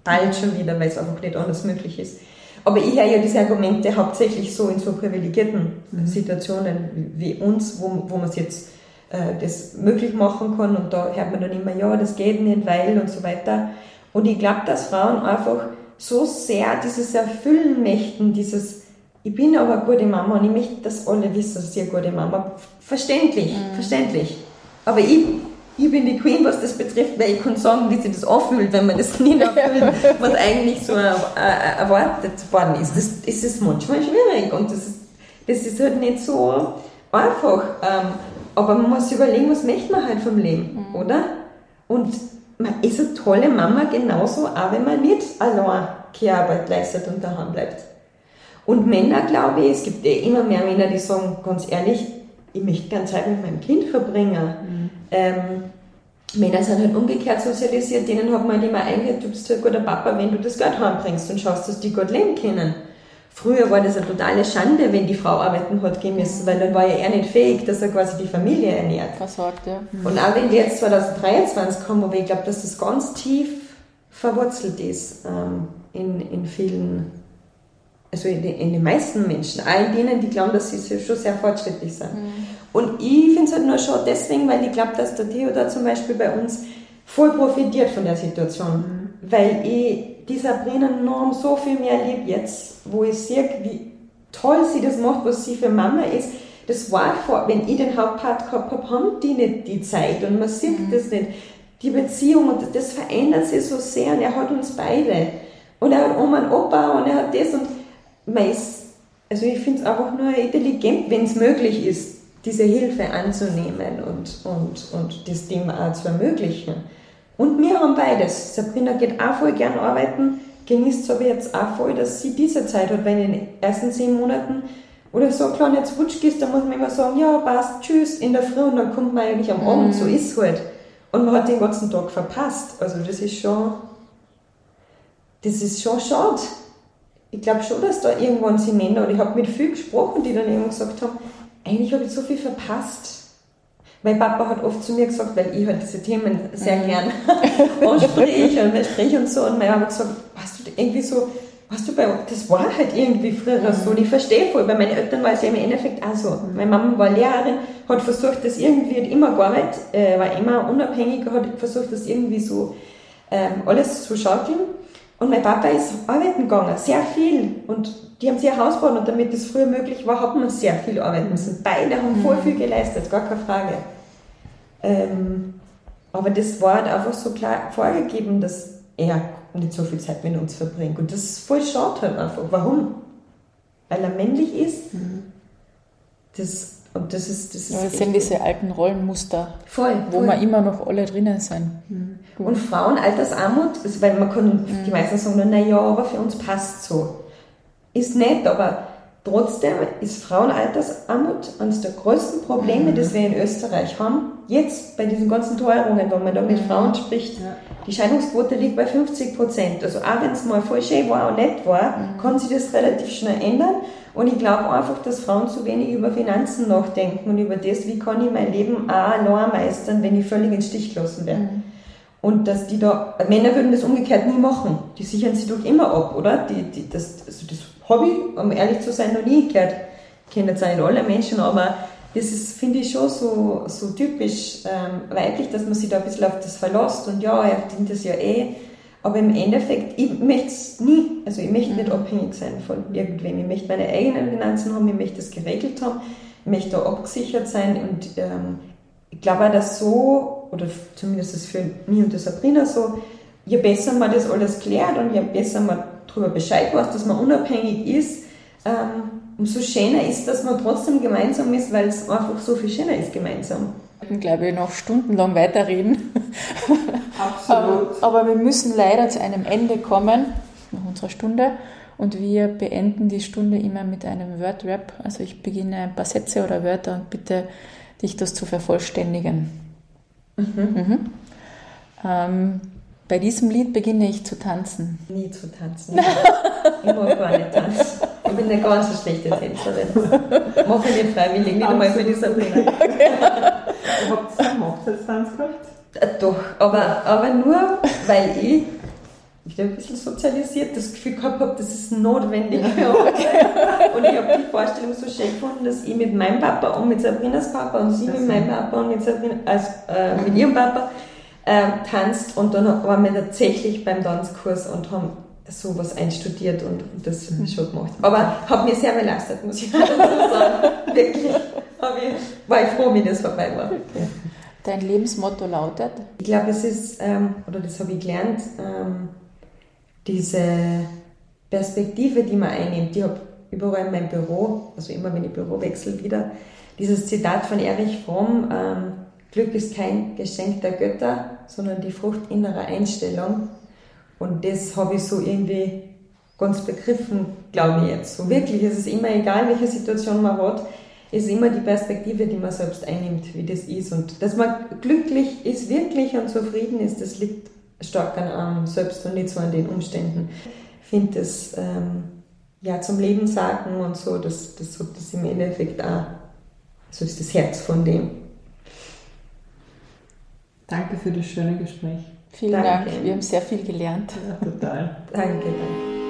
bald schon wieder, weil es einfach nicht anders möglich ist. Aber ich höre ja diese Argumente hauptsächlich so in so privilegierten mhm. Situationen wie uns, wo, wo man es jetzt äh, das möglich machen kann und da hört man dann immer, ja, das geht nicht, weil und so weiter. Und ich glaube, dass Frauen einfach so sehr dieses Erfüllen möchten, dieses, ich bin aber eine gute Mama und ich möchte, dass alle wissen, dass ich eine gute Mama Verständlich, mhm. verständlich. Aber ich ich bin die Queen, was das betrifft, weil ich kann sagen, wie sich das anfühlt, wenn man das nicht erfüllt, was eigentlich so erwartet worden ist. Das, das ist manchmal schwierig und das ist, das ist halt nicht so einfach. Ähm, aber man muss überlegen, was möchte man halt vom Leben, mhm. oder? Und man ist eine tolle Mama genauso, auch wenn man nicht allein keine Arbeit leistet und daheim bleibt. Und Männer, glaube ich, es gibt eh immer mehr Männer, die sagen, ganz ehrlich, ich möchte gerne Zeit mit meinem Kind verbringen. Mhm. Ähm, Männer sind halt umgekehrt sozialisiert, denen hat man halt immer eingeredet, du bist ein guter Papa, wenn du das Geld heimbringst und schaust, dass die gut leben können. Früher war das eine totale Schande, wenn die Frau arbeiten hat gehen müssen, weil dann war ja er nicht fähig, dass er quasi die Familie ernährt. Versorgt, ja. Mhm. Und auch wenn wir jetzt 2023 kommen, aber ich glaube, dass das ganz tief verwurzelt ist ähm, in, in vielen, also in, in, den meisten Menschen, in denen, die glauben, dass sie schon sehr fortschrittlich sind. Mhm. Und ich finde es halt nur schon deswegen, weil ich glaube, dass der Theodor zum Beispiel bei uns voll profitiert von der Situation. Mhm. Weil ich die Sabrina enorm so viel mehr liebe jetzt, wo ich sehe, wie toll sie das macht, was sie für Mama ist. Das war vor, wenn ich den Hauptpart gehabt habe, haben die nicht die Zeit und man sieht mhm. das nicht. Die Beziehung und das verändert sich so sehr und er hat uns beide. Und er hat Oma und Opa und er hat das und meist, also ich finde es einfach nur intelligent, wenn es möglich ist, diese Hilfe anzunehmen und, und, und das dem auch zu ermöglichen. Und wir haben beides. Sabrina geht auch voll gern arbeiten, genießt es aber jetzt auch voll, dass sie diese Zeit hat, weil in den ersten zehn Monaten oder so ein kleiner Wutsch ist, da muss man immer sagen, ja, passt, tschüss, in der Früh und dann kommt man eigentlich am Abend, so mhm. ist halt. Und man hat den ganzen Tag verpasst. Also das ist schon, das ist schon schade. Ich glaube schon, dass da irgendwann sie Männer, und ich habe mit vielen gesprochen, die dann eben gesagt haben, eigentlich habe ich so viel verpasst. Mein Papa hat oft zu mir gesagt, weil ich halt diese Themen sehr mhm. gern anspreche und spreche und so, und mein Papa hat gesagt, hast du irgendwie so, hast du bei, das war halt irgendwie früher mhm. so, und ich verstehe voll, bei meinen Eltern war es ja im Endeffekt auch so. Mhm. Meine Mama war Lehrerin, hat versucht, das irgendwie, hat immer gearbeitet, äh, war immer unabhängig, hat versucht, das irgendwie so, ähm, alles zu schaukeln. Und mein Papa ist arbeiten gegangen, sehr viel. Und die haben sich ein Haus gebaut und damit das früher möglich war, hat man sehr viel arbeiten müssen. Beide haben voll mhm. viel geleistet, gar keine Frage. Ähm, aber das war halt einfach so klar vorgegeben, dass er nicht so viel Zeit mit uns verbringt. Und das ist voll schade halt einfach. Warum? Weil er männlich ist. Mhm. Das, und das ist, das ist ja, das sind diese alten Rollenmuster, voll, wo voll. wir immer noch alle drinnen sind. Mhm. Und Frauen, Altersarmut, weil man kann, mhm. die meisten sagen, naja, aber für uns passt so ist nett, aber trotzdem ist Frauenaltersarmut eines der größten Probleme, mhm. das wir in Österreich haben. Jetzt bei diesen ganzen Teuerungen, wenn man da mit mhm. Frauen spricht, ja. die Scheidungsquote liegt bei 50 Prozent. Also auch wenn es mal voll schön war und nett war, mhm. kann sich das relativ schnell ändern. Und ich glaube einfach, dass Frauen zu wenig über Finanzen nachdenken und über das, wie kann ich mein Leben auch allein meistern, wenn ich völlig in den Stich gelassen werde. Mhm. Und dass die da, Männer würden das umgekehrt nie machen. Die sichern sich doch immer ab, oder? Die, die, das, also das ich, um ehrlich zu sein, noch nie gehört. Kennen jetzt nicht alle Menschen, aber das ist, finde ich, schon so, so typisch ähm, weiblich, dass man sich da ein bisschen auf das verlässt und ja, er verdient das ja eh. Aber im Endeffekt, ich möchte es nie, also ich möchte nicht mhm. abhängig sein von irgendwem. Ich möchte meine eigenen Finanzen haben, ich möchte das geregelt haben, ich möchte da abgesichert sein und ähm, ich glaube auch, dass so, oder zumindest ist es für mich und die Sabrina so, je besser man das alles klärt und je besser man darüber Bescheid weiß, dass man unabhängig ist, ähm, umso schöner ist, dass man trotzdem gemeinsam ist, weil es einfach so viel schöner ist gemeinsam. Wir können, glaube ich, noch stundenlang weiterreden. Absolut. aber, aber wir müssen leider zu einem Ende kommen, nach unserer Stunde. Und wir beenden die Stunde immer mit einem Word-Rap. Also ich beginne ein paar Sätze oder Wörter und bitte dich das zu vervollständigen. Mhm. Mhm. Ähm, bei diesem Lied beginne ich zu tanzen. Nie zu tanzen. ich mag gar nicht tanzen. Ich bin eine ganz schlechte Tänzerin. Mache ich nicht freiwillig, nicht einmal für die Sabrina. Okay. Habt ihr einen Hochzeitstanz gehabt? Äh, doch, aber, aber nur, weil ich ich ein bisschen sozialisiert, das Gefühl gehabt habe, das ist notwendig für uns. Und ich habe die Vorstellung so schön gefunden, dass ich mit meinem Papa und mit Sabrinas Papa und sie mit meinem Papa und mit, Sabrina, also, äh, mit ihrem Papa ähm, tanzt und dann waren wir tatsächlich beim Tanzkurs und haben sowas einstudiert und, und das schon gemacht. Aber hat mir sehr belastet, muss ich dazu sagen. Wirklich. Ich, war ich froh, wie das vorbei war. Okay. Dein Lebensmotto lautet? Ich glaube, es ist, ähm, oder das habe ich gelernt, ähm, diese Perspektive, die man einnimmt. Ich habe überall in meinem Büro, also immer wenn ich Büro wechsle wieder, dieses Zitat von Erich Fromm, ähm, Glück ist kein Geschenk der Götter, sondern die Frucht innerer Einstellung. Und das habe ich so irgendwie ganz begriffen, glaube ich jetzt. So wirklich, es ist immer egal, welche Situation man hat. Ist immer die Perspektive, die man selbst einnimmt, wie das ist. Und dass man glücklich ist, wirklich und zufrieden ist, das liegt stark an einem selbst und nicht so an den Umständen. Ich finde das ähm, ja zum Leben sagen und so, das, das, das ist im Endeffekt auch, so ist das Herz von dem. Danke für das schöne Gespräch. Vielen Danke. Dank, wir haben sehr viel gelernt. Ja, total. Danke, danke.